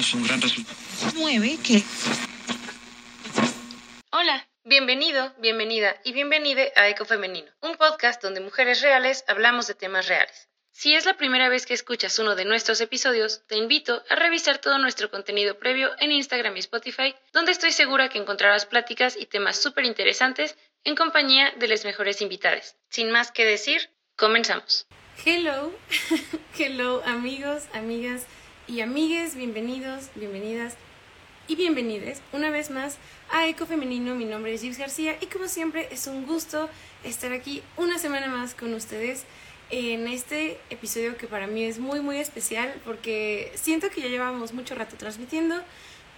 un gran resultado. 9 que Hola, bienvenido, bienvenida y bienvenide a Eco Femenino, un podcast donde mujeres reales hablamos de temas reales. Si es la primera vez que escuchas uno de nuestros episodios, te invito a revisar todo nuestro contenido previo en Instagram y Spotify, donde estoy segura que encontrarás pláticas y temas súper interesantes en compañía de las mejores invitadas. Sin más que decir, comenzamos. Hello, hello amigos, amigas y amigues, bienvenidos, bienvenidas y bienvenides una vez más a Eco Femenino. Mi nombre es Gibbs García y como siempre es un gusto estar aquí una semana más con ustedes en este episodio que para mí es muy muy especial porque siento que ya llevamos mucho rato transmitiendo,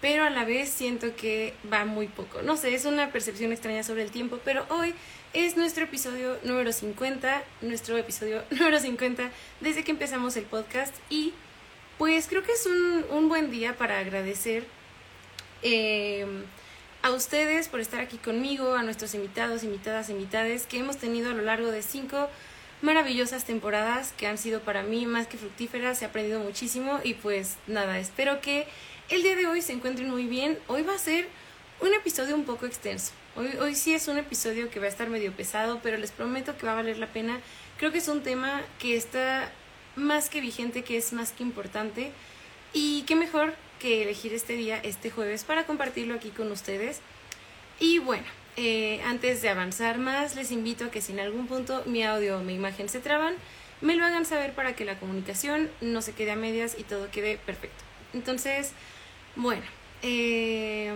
pero a la vez siento que va muy poco. No sé, es una percepción extraña sobre el tiempo, pero hoy es nuestro episodio número 50, nuestro episodio número 50 desde que empezamos el podcast y pues creo que es un, un buen día para agradecer eh, a ustedes por estar aquí conmigo, a nuestros invitados, invitadas, invitades que hemos tenido a lo largo de cinco maravillosas temporadas que han sido para mí más que fructíferas, he aprendido muchísimo y pues nada, espero que el día de hoy se encuentren muy bien. Hoy va a ser un episodio un poco extenso. Hoy, hoy sí es un episodio que va a estar medio pesado, pero les prometo que va a valer la pena. Creo que es un tema que está más que vigente, que es más que importante. Y qué mejor que elegir este día, este jueves, para compartirlo aquí con ustedes. Y bueno, eh, antes de avanzar más, les invito a que si en algún punto mi audio o mi imagen se traban, me lo hagan saber para que la comunicación no se quede a medias y todo quede perfecto. Entonces, bueno, eh,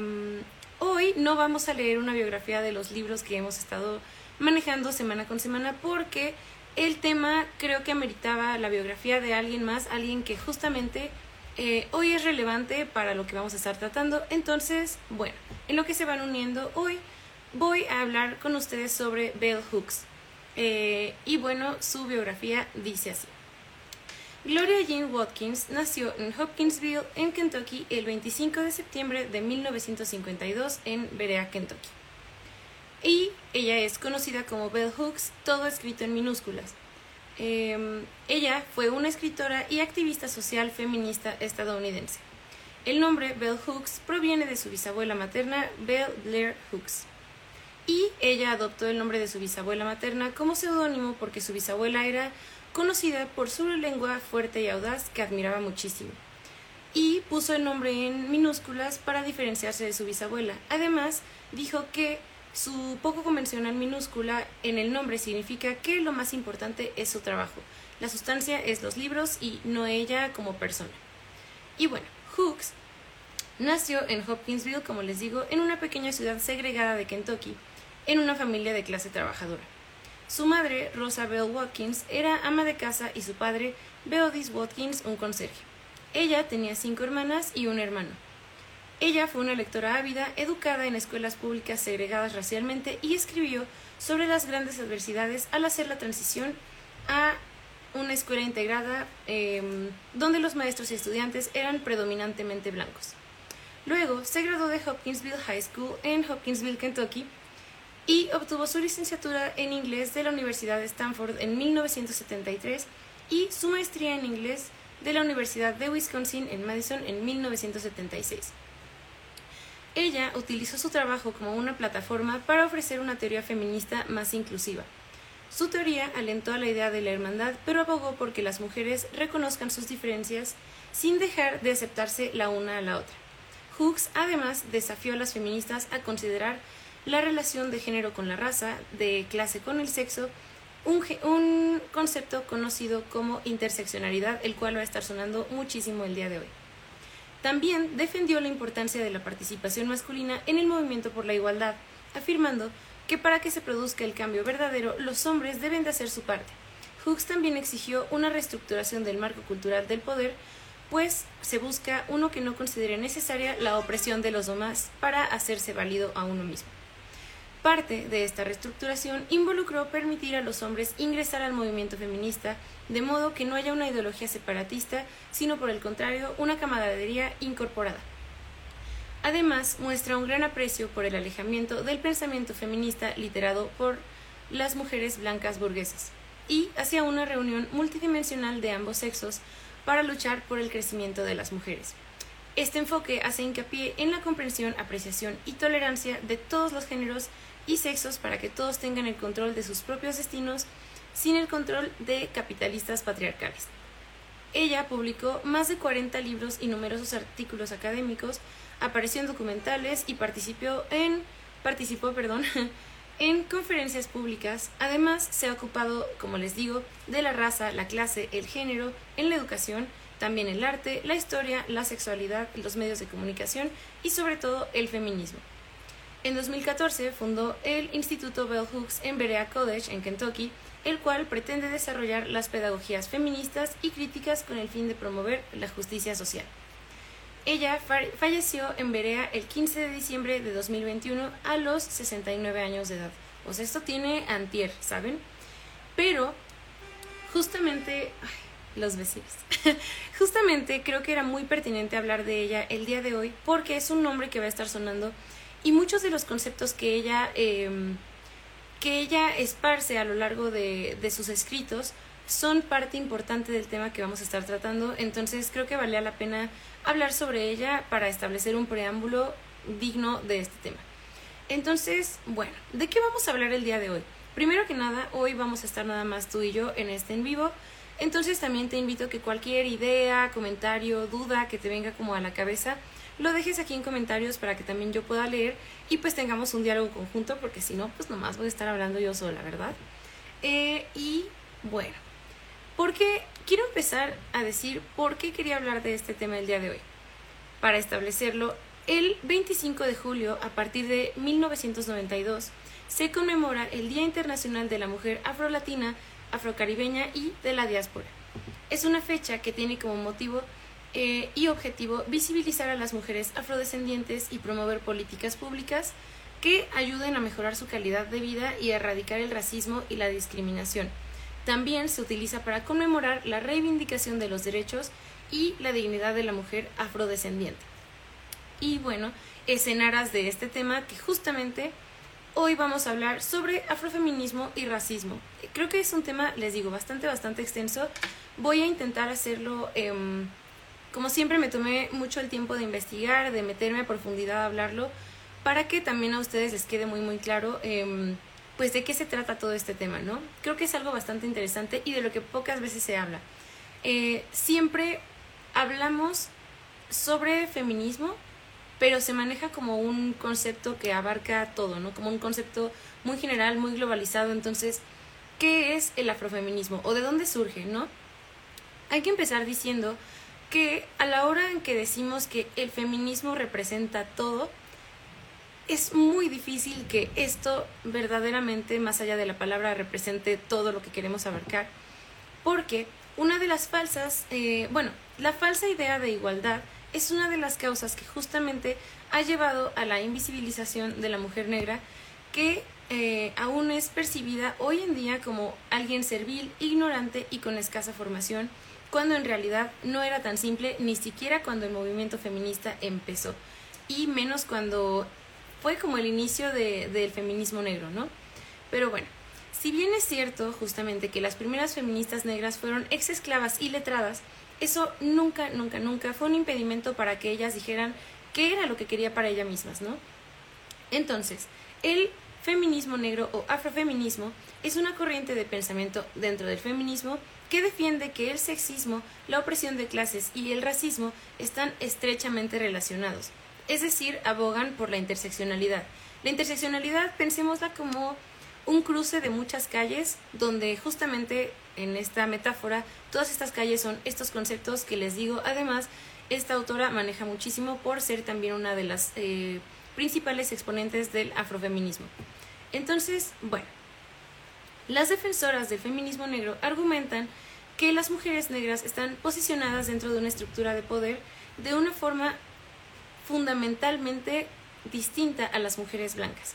hoy no vamos a leer una biografía de los libros que hemos estado manejando semana con semana porque el tema creo que ameritaba la biografía de alguien más, alguien que justamente eh, hoy es relevante para lo que vamos a estar tratando. Entonces, bueno, en lo que se van uniendo hoy voy a hablar con ustedes sobre Bell Hooks. Eh, y bueno, su biografía dice así. Gloria Jean Watkins nació en Hopkinsville, en Kentucky, el 25 de septiembre de 1952 en Berea, Kentucky. Y ella es conocida como Bell Hooks, todo escrito en minúsculas. Eh, ella fue una escritora y activista social feminista estadounidense. El nombre Bell Hooks proviene de su bisabuela materna, Bell Blair Hooks y ella adoptó el nombre de su bisabuela materna como seudónimo porque su bisabuela era conocida por su lengua fuerte y audaz que admiraba muchísimo. Y puso el nombre en minúsculas para diferenciarse de su bisabuela. Además, dijo que su poco convencional minúscula en el nombre significa que lo más importante es su trabajo. La sustancia es los libros y no ella como persona. Y bueno, Hooks nació en Hopkinsville, como les digo, en una pequeña ciudad segregada de Kentucky, en una familia de clase trabajadora. Su madre, Rosa Bell Watkins, era ama de casa y su padre, Beodis Watkins, un conserje. Ella tenía cinco hermanas y un hermano. Ella fue una lectora ávida, educada en escuelas públicas segregadas racialmente y escribió sobre las grandes adversidades al hacer la transición a una escuela integrada em, donde los maestros y estudiantes eran predominantemente blancos. Luego se graduó de Hopkinsville High School en Hopkinsville, Kentucky, y obtuvo su licenciatura en inglés de la Universidad de Stanford en 1973 y su maestría en inglés de la Universidad de Wisconsin en Madison en 1976. Ella utilizó su trabajo como una plataforma para ofrecer una teoría feminista más inclusiva. Su teoría alentó a la idea de la hermandad, pero abogó por que las mujeres reconozcan sus diferencias sin dejar de aceptarse la una a la otra. Hooks además desafió a las feministas a considerar la relación de género con la raza, de clase con el sexo, un, un, concepto conocido como interseccionalidad, el cual va a estar sonando muchísimo el día de hoy. También defendió la importancia de la participación masculina en el movimiento por la igualdad, afirmando que para que se produzca el cambio verdadero, los hombres deben de hacer su parte. Hooks también exigió una reestructuración del marco cultural del poder, pues se busca uno que no considere necesaria la opresión de los demás para hacerse válido a uno mismo. Parte de esta reestructuración involucró permitir a los hombres ingresar al movimiento feminista, de modo que no haya una ideología separatista, sino por el contrario, una camaradería incorporada. Además, muestra un gran aprecio por el alejamiento del pensamiento feminista literado por las mujeres blancas burguesas y hacia una reunión multidimensional de ambos sexos para luchar por el crecimiento de las mujeres. Este enfoque hace hincapié en la comprensión, apreciación y tolerancia de todos los géneros y sexos para que todos tengan el control de sus propios destinos sin el control de capitalistas patriarcales. Ella publicó más de 40 libros y numerosos artículos académicos, apareció en documentales y participó en, participó, perdón, en conferencias públicas. Además, se ha ocupado, como les digo, de la raza, la clase, el género, en la educación, también el arte, la historia, la sexualidad, los medios de comunicación y sobre todo el feminismo. En 2014 fundó el Instituto Bell Hooks en Berea College, en Kentucky, el cual pretende desarrollar las pedagogías feministas y críticas con el fin de promover la justicia social. Ella falleció en Berea el 15 de diciembre de 2021 a los 69 años de edad. O sea, esto tiene antier, ¿saben? Pero justamente los vecinos. justamente creo que era muy pertinente hablar de ella el día de hoy porque es un nombre que va a estar sonando y muchos de los conceptos que ella em, que ella esparce a lo largo de, de sus escritos son parte importante del tema que vamos a estar tratando, entonces creo que valía la pena hablar sobre ella para establecer un preámbulo digno de este tema. Entonces, bueno, ¿de qué vamos a hablar el día de hoy? Primero que nada, hoy vamos a estar nada más tú y yo en este en vivo, entonces también te invito a que cualquier idea, comentario, duda que te venga como a la cabeza, lo dejes aquí en comentarios para que también yo pueda leer y pues tengamos un diálogo conjunto, porque si no, pues nomás voy a estar hablando yo sola, ¿verdad? Eh, y bueno, porque quiero empezar a decir por qué quería hablar de este tema el día de hoy. Para establecerlo, el 25 de julio, a partir de 1992, se conmemora el Día Internacional de la Mujer Afrolatina, Afrocaribeña y de la Diáspora. Es una fecha que tiene como motivo eh, y objetivo visibilizar a las mujeres afrodescendientes y promover políticas públicas que ayuden a mejorar su calidad de vida y a erradicar el racismo y la discriminación también se utiliza para conmemorar la reivindicación de los derechos y la dignidad de la mujer afrodescendiente. Y bueno, es en aras de este tema que justamente hoy vamos a hablar sobre afrofeminismo y racismo. Creo que es un tema, les digo, bastante, bastante extenso. Voy a intentar hacerlo, em, como siempre me tomé mucho el tiempo de investigar, de meterme a profundidad a hablarlo, para que también a ustedes les quede muy, muy claro. Em, pues de qué se trata todo este tema, ¿no? Creo que es algo bastante interesante y de lo que pocas veces se habla. Eh, siempre hablamos sobre feminismo, pero se maneja como un concepto que abarca todo, ¿no? Como un concepto muy general, muy globalizado. Entonces, ¿qué es el afrofeminismo? ¿O de dónde surge, no? Hay que empezar diciendo que a la hora en que decimos que el feminismo representa todo, es muy difícil que esto verdaderamente, más allá de la palabra, represente todo lo que queremos abarcar, porque una de las falsas, eh, bueno, la falsa idea de igualdad es una de las causas que justamente ha llevado a la invisibilización de la mujer negra, que eh, aún es percibida hoy en día como alguien servil, ignorante y con escasa formación, cuando en realidad no era tan simple ni siquiera cuando el movimiento feminista empezó, y menos cuando fue como el inicio de, del feminismo negro, ¿no? Pero bueno, si bien es cierto justamente que las primeras feministas negras fueron ex esclavas y letradas, eso nunca, nunca, nunca fue un impedimento para que ellas dijeran qué era lo que quería para ellas mismas, ¿no? Entonces, el feminismo negro o afrofeminismo es una corriente de pensamiento dentro del feminismo que defiende que el sexismo, la opresión de clases y el racismo están estrechamente relacionados es decir, abogan por la interseccionalidad. La interseccionalidad, pensémosla como un cruce de muchas calles donde justamente en esta metáfora todas estas calles son estos conceptos que les digo. Además, esta autora maneja muchísimo por ser también una de las eh, principales exponentes del afrofeminismo. Entonces, bueno, las defensoras del feminismo negro argumentan que las mujeres negras están posicionadas dentro de una estructura de poder de una forma fundamentalmente distinta a las mujeres blancas.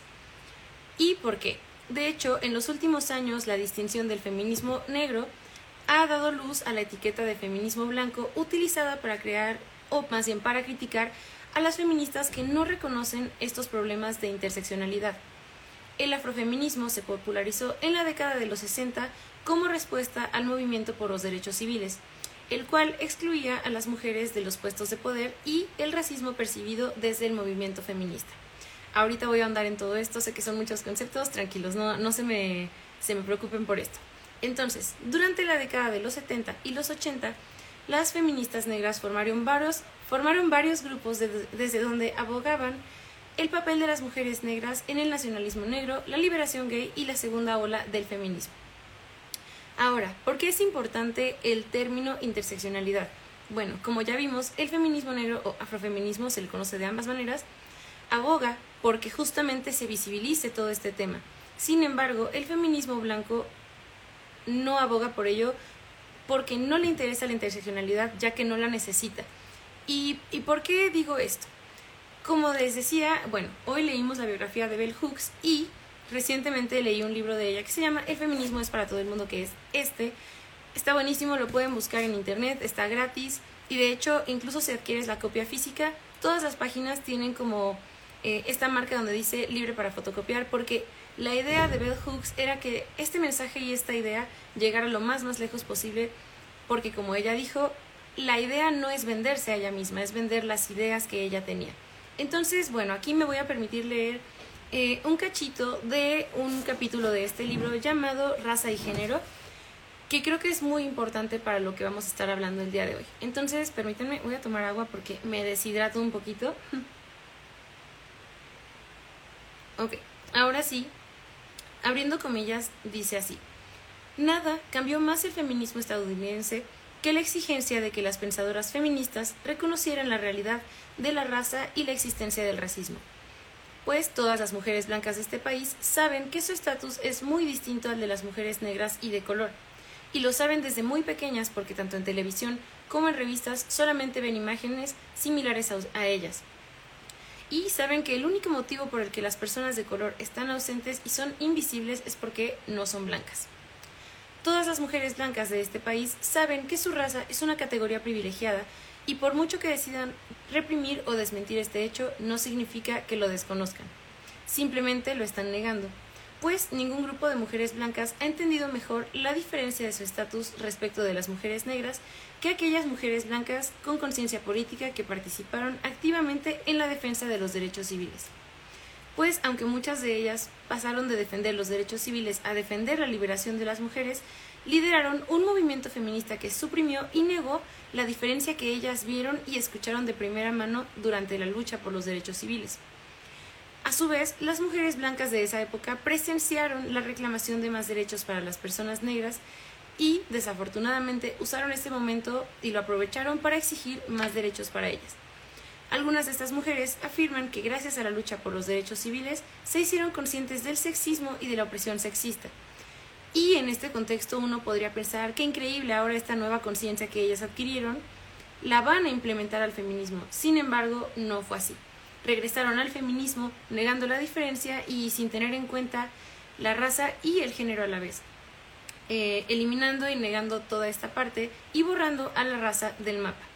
¿Y por qué? De hecho, en los últimos años la distinción del feminismo negro ha dado luz a la etiqueta de feminismo blanco utilizada para crear, o más bien para criticar, a las feministas que no reconocen estos problemas de interseccionalidad. El afrofeminismo se popularizó en la década de los 60 como respuesta al movimiento por los derechos civiles, el cual excluía a las mujeres de los puestos de poder y el racismo percibido desde el movimiento feminista. Ahorita voy a andar en todo esto, sé que son muchos conceptos, tranquilos, no, no se, me, se me preocupen por esto. Entonces, durante la década de los 70 y los 80, las feministas negras formaron varios, formaron varios grupos desde donde abogaban el papel de las mujeres negras en el nacionalismo negro, la liberación gay y la segunda ola del feminismo. Ahora, ¿por qué es importante el término interseccionalidad? Bueno, como ya vimos, el feminismo negro o afrofeminismo se le conoce de ambas maneras, aboga porque justamente se visibilice todo este tema. Sin embargo, el feminismo blanco no aboga por ello porque no le interesa la interseccionalidad ya que no la necesita. ¿Y, por qué digo esto? Como les decía, bueno, hoy leímos la biografía de Bell Hooks y recientemente leí un libro de ella que se llama El feminismo es para todo el mundo, que es este. Está buenísimo, lo pueden buscar en internet, está gratis y de hecho incluso si adquieres la copia física, todas las páginas tienen como eh, esta marca donde dice libre para fotocopiar porque la idea de Bell Hooks era que este mensaje y esta idea llegara lo más más lejos posible porque como ella dijo, la idea no es venderse a ella misma, es vender las ideas que ella tenía. Entonces, bueno, aquí me voy a permitir leer eh, un cachito de un capítulo de este libro llamado Raza y Género, que creo que es muy importante para lo que vamos a estar hablando el día de hoy. Entonces, permítanme, voy a tomar agua porque me deshidrato un poquito. Ok, ahora sí, abriendo comillas, dice así. Nada cambió más el feminismo estadounidense que la exigencia de que las pensadoras feministas reconocieran la realidad de la raza y la existencia del racismo. Pues todas las mujeres blancas de este país saben que su estatus es muy distinto al de las mujeres negras y de color, y lo saben desde muy pequeñas porque tanto en televisión como en revistas solamente ven imágenes similares a, ellas, y saben que el único motivo por el que las personas de color están ausentes y son invisibles es porque no son blancas. Todas las mujeres blancas de este país saben que su raza es una categoría privilegiada y por mucho que decidan reprimir o desmentir este hecho, no significa que lo desconozcan. Simplemente lo están negando, pues ningún grupo de mujeres blancas ha entendido mejor la diferencia de su estatus respecto de las mujeres negras que aquellas mujeres blancas con conciencia política que participaron activamente en la defensa de los derechos civiles. Pues aunque muchas de ellas pasaron de defender los derechos civiles a defender la liberación de las mujeres, lideraron un movimiento feminista que suprimió y negó la diferencia que ellas vieron y escucharon de primera mano durante la lucha por los derechos civiles. A su vez, las mujeres blancas de esa época presenciaron la reclamación de más derechos para las personas negras y desafortunadamente usaron este momento y lo aprovecharon para exigir más derechos para ellas. Algunas de estas mujeres afirman que gracias a la lucha por los derechos civiles se hicieron conscientes del sexismo y de la opresión sexista. Y en este contexto uno podría pensar que increíble ahora esta nueva conciencia que ellas adquirieron la van a implementar al feminismo. Sin embargo, no fue así. Regresaron al feminismo negando la diferencia y sin tener en cuenta la raza y el género a la vez. Eh, eliminando y negando toda esta parte y borrando a la raza del mapa.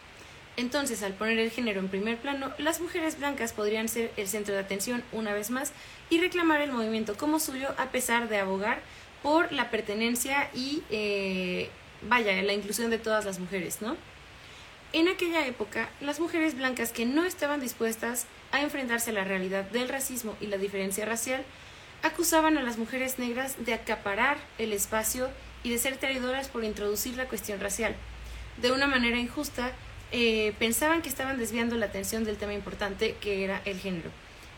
Entonces, al poner el género en primer plano, las mujeres blancas podrían ser el centro de atención una vez más y reclamar el movimiento como suyo a pesar de abogar por la pertenencia y, eh, vaya, la inclusión de todas las mujeres, ¿no? En aquella época, las mujeres blancas que no estaban dispuestas a enfrentarse a la realidad del racismo y la diferencia racial, acusaban a las mujeres negras de acaparar el espacio y de ser traidoras por introducir la cuestión racial. De una manera injusta, eh, pensaban que estaban desviando la atención del tema importante que era el género.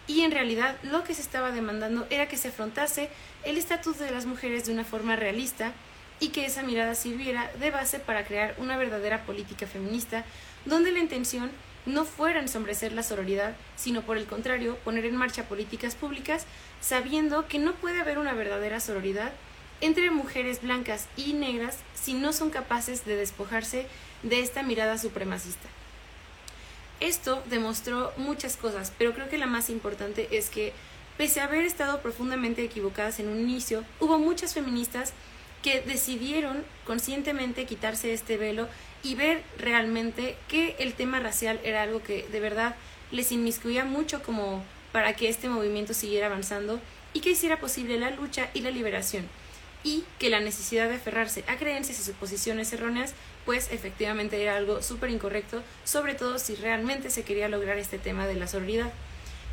Y en realidad lo que se estaba demandando era que se afrontase el estatus de las mujeres de una forma realista y que esa mirada sirviera de base para crear una verdadera política feminista donde la intención no fuera ensombrecer la sororidad, sino por el contrario poner en marcha políticas públicas sabiendo que no puede haber una verdadera sororidad entre mujeres blancas y negras si no son capaces de despojarse de esta mirada supremacista. Esto demostró muchas cosas, pero creo que la más importante es que, pese a haber estado profundamente equivocadas en un inicio, hubo muchas feministas que decidieron conscientemente quitarse este velo y ver realmente que el tema racial era algo que de verdad les inmiscuía mucho como para que este movimiento siguiera avanzando y que hiciera posible la lucha y la liberación. y que la necesidad de aferrarse a creencias y suposiciones erróneas pues efectivamente era algo súper incorrecto, sobre todo si realmente se quería lograr este tema de la sororidad.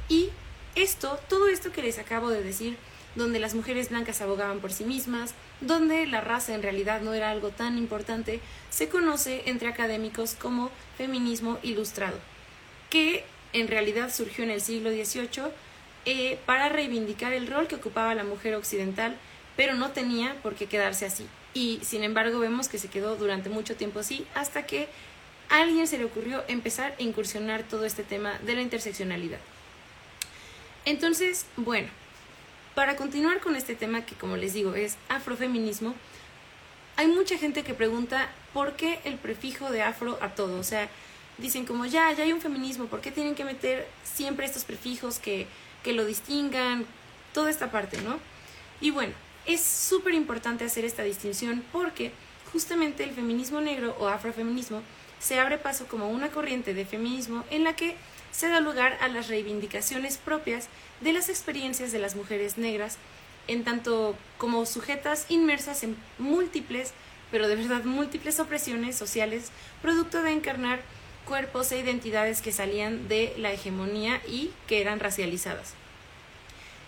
Y esto, todo esto que les acabo de decir, donde las mujeres blancas abogaban por sí mismas, donde la raza en realidad no era algo tan importante, se conoce entre académicos como feminismo ilustrado, que en realidad surgió en el siglo XVIII eh, para reivindicar el rol que ocupaba la mujer occidental, pero no tenía por qué quedarse así. Y sin embargo vemos que se quedó durante mucho tiempo así hasta que a alguien se le ocurrió empezar a incursionar todo este tema de la interseccionalidad. Entonces, bueno, para continuar con este tema que como les digo es afrofeminismo, hay mucha gente que pregunta por qué el prefijo de afro a todo, o sea, dicen como ya, ya hay un feminismo, ¿por qué tienen que meter siempre estos prefijos que, que lo distingan? Toda esta parte, ¿no? Y bueno, es súper importante hacer esta distinción porque justamente el feminismo negro o afrofeminismo se abre paso como una corriente de feminismo en la que se da lugar a las reivindicaciones propias de las experiencias de las mujeres negras, en tanto como sujetas inmersas en múltiples, pero de verdad múltiples opresiones sociales, producto de encarnar cuerpos e identidades que salían de la hegemonía y que eran racializadas.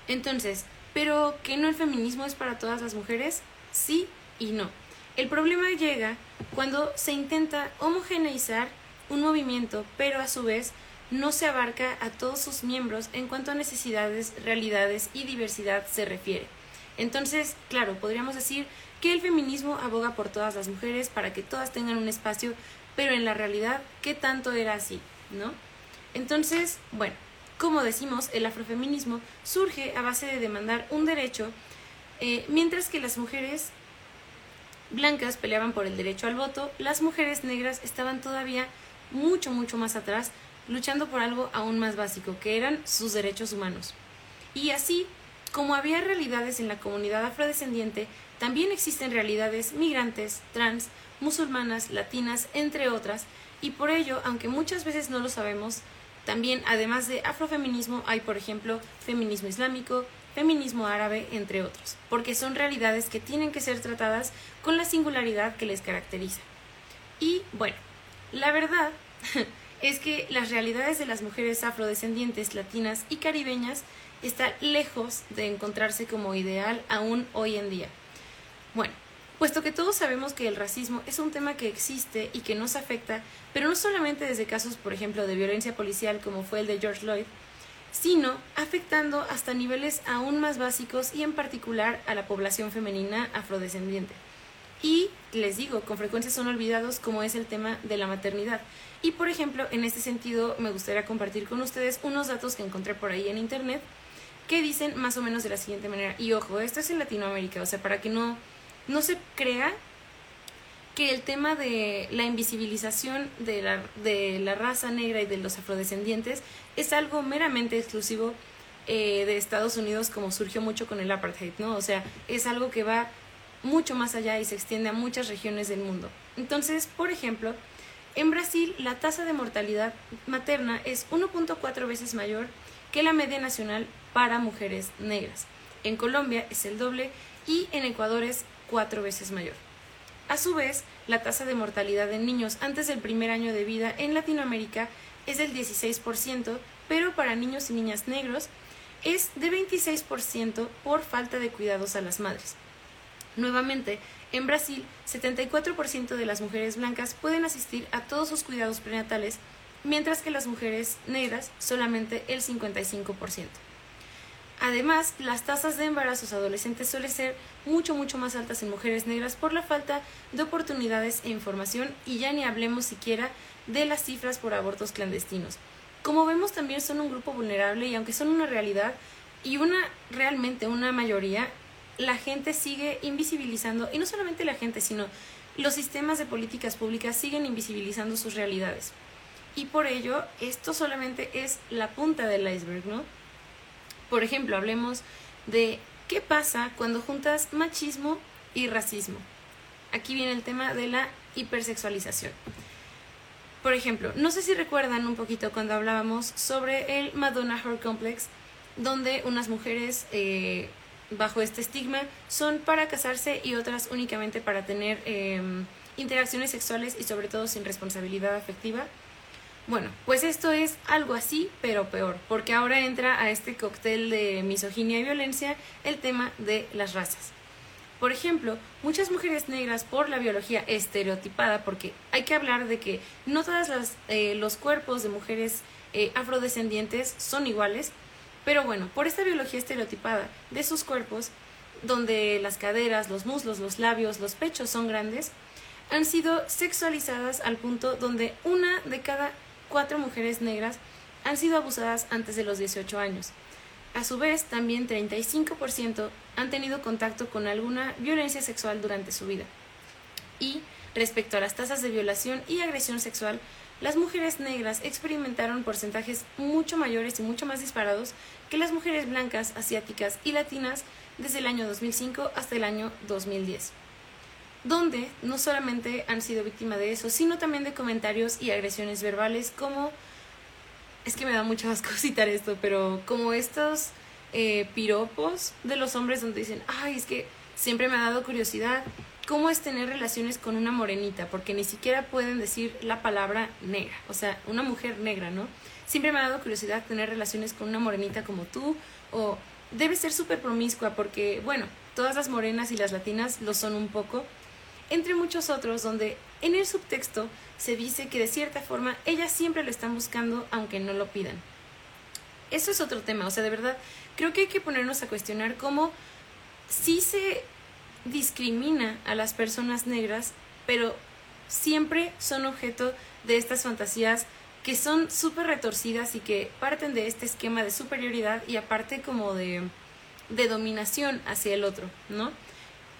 Entonces, pero que no el feminismo es para todas las mujeres, sí y no. El problema llega cuando se intenta homogeneizar un movimiento, pero a su vez no se abarca a todos sus miembros en cuanto a necesidades, realidades y diversidad se refiere. Entonces, claro, podríamos decir que el feminismo aboga por todas las mujeres para que todas tengan un espacio, pero en la realidad, ¿qué tanto era así? ¿No? Entonces, bueno, como decimos, el afrofeminismo surge a base de demandar un derecho, eh, mientras que las mujeres blancas peleaban por el derecho al voto, las mujeres negras estaban todavía mucho, mucho más atrás, luchando por algo aún más básico, que eran sus derechos humanos. Y así, como había realidades en la comunidad afrodescendiente, también existen realidades migrantes, trans, musulmanas, latinas, entre otras, y por ello, aunque muchas veces no lo sabemos, también, además de afrofeminismo, hay, por ejemplo, feminismo islámico, feminismo árabe, entre otros, porque son realidades que tienen que ser tratadas con la singularidad que les caracteriza. Y bueno, la verdad es que las realidades de las mujeres afrodescendientes, latinas y caribeñas están lejos de encontrarse como ideal aún hoy en día. Bueno, puesto que todos sabemos que el racismo es un tema que existe y que nos afecta, pero no solamente desde casos, por ejemplo, de violencia policial como fue el de George Lloyd, sino afectando hasta niveles aún más básicos y en particular a la población femenina afrodescendiente. Y les digo, con frecuencia son olvidados como es el tema de la maternidad. Y por ejemplo, en este sentido me gustaría compartir con ustedes unos datos que encontré por ahí en internet que dicen más o menos de la siguiente manera. Y ojo, esto es en Latinoamérica, o sea, para que no no se crea que el tema de la invisibilización de la, de la raza negra y de los afrodescendientes es algo meramente exclusivo eh, de Estados Unidos como surgió mucho con el apartheid, ¿no? O sea, es algo que va mucho más allá y se extiende a muchas regiones del mundo. Entonces, por ejemplo, en Brasil la tasa de mortalidad materna es 1.4 veces mayor que la media nacional para mujeres negras. En Colombia es el doble y en Ecuador es cuatro veces mayor. A su vez, la tasa de mortalidad en niños antes del primer año de vida en Latinoamérica es del 16%, pero para niños y niñas negros es de 26% por falta de cuidados a las madres. Nuevamente, en Brasil, 74% de las mujeres blancas pueden asistir a todos sus cuidados prenatales, mientras que las mujeres negras solamente el 55%. Además, las tasas de embarazos adolescentes suelen ser mucho, mucho más altas en mujeres negras por la falta de oportunidades e información y ya ni hablemos siquiera de las cifras por abortos clandestinos. Como vemos, también son un grupo vulnerable y aunque son una realidad y una realmente una mayoría, la gente sigue invisibilizando, y no solamente la gente, sino los sistemas de políticas públicas siguen invisibilizando sus realidades. Y por ello, esto solamente es la punta del iceberg, ¿no? Por ejemplo, hablemos de qué pasa cuando juntas machismo y racismo. Aquí viene el tema de la hipersexualización. Por ejemplo, no sé si recuerdan un poquito cuando hablábamos sobre el Madonna Horror Complex, donde unas mujeres eh, bajo este estigma son para casarse y otras únicamente para tener em, interacciones sexuales y sobre todo sin responsabilidad afectiva. Bueno, pues esto es algo así, pero peor, porque ahora entra a este cóctel de misoginia y violencia el tema de las razas. Por ejemplo, muchas mujeres negras por la biología estereotipada, porque hay que hablar de que no todos eh, los cuerpos de mujeres eh, afrodescendientes son iguales, pero bueno, por esta biología estereotipada de sus cuerpos, donde las caderas, los muslos, los labios, los pechos son grandes, han sido sexualizadas al punto donde una de cada cuatro mujeres negras han sido abusadas antes de los 18 años. A su vez, también 35% han tenido contacto con alguna violencia sexual durante su vida. Y respecto a las tasas de violación y agresión sexual, las mujeres negras experimentaron porcentajes mucho mayores y mucho más disparados que las mujeres blancas, asiáticas y latinas desde el año 2005 hasta el año 2010, donde no solamente han sido víctimas de eso, sino también de comentarios y agresiones verbales como es que me da mucho asco citar esto, pero como estos eh, piropos de los hombres donde dicen, ay, es que siempre me ha dado curiosidad cómo es tener relaciones con una morenita, porque ni siquiera pueden decir la palabra negra, o sea, una mujer negra, ¿no? Siempre me ha dado curiosidad tener relaciones con una morenita como tú, o debe ser súper promiscua, porque, bueno, todas las morenas y las latinas lo son un poco, entre muchos otros, donde en el subtexto se dice que de cierta forma ellas siempre lo están buscando aunque no lo pidan. Eso es otro tema, o sea, de verdad, creo que hay que ponernos a cuestionar cómo sí se discrimina a las personas negras, pero siempre son objeto de estas fantasías que son súper retorcidas y que parten de este esquema de superioridad y aparte como de, de dominación hacia el otro, ¿no?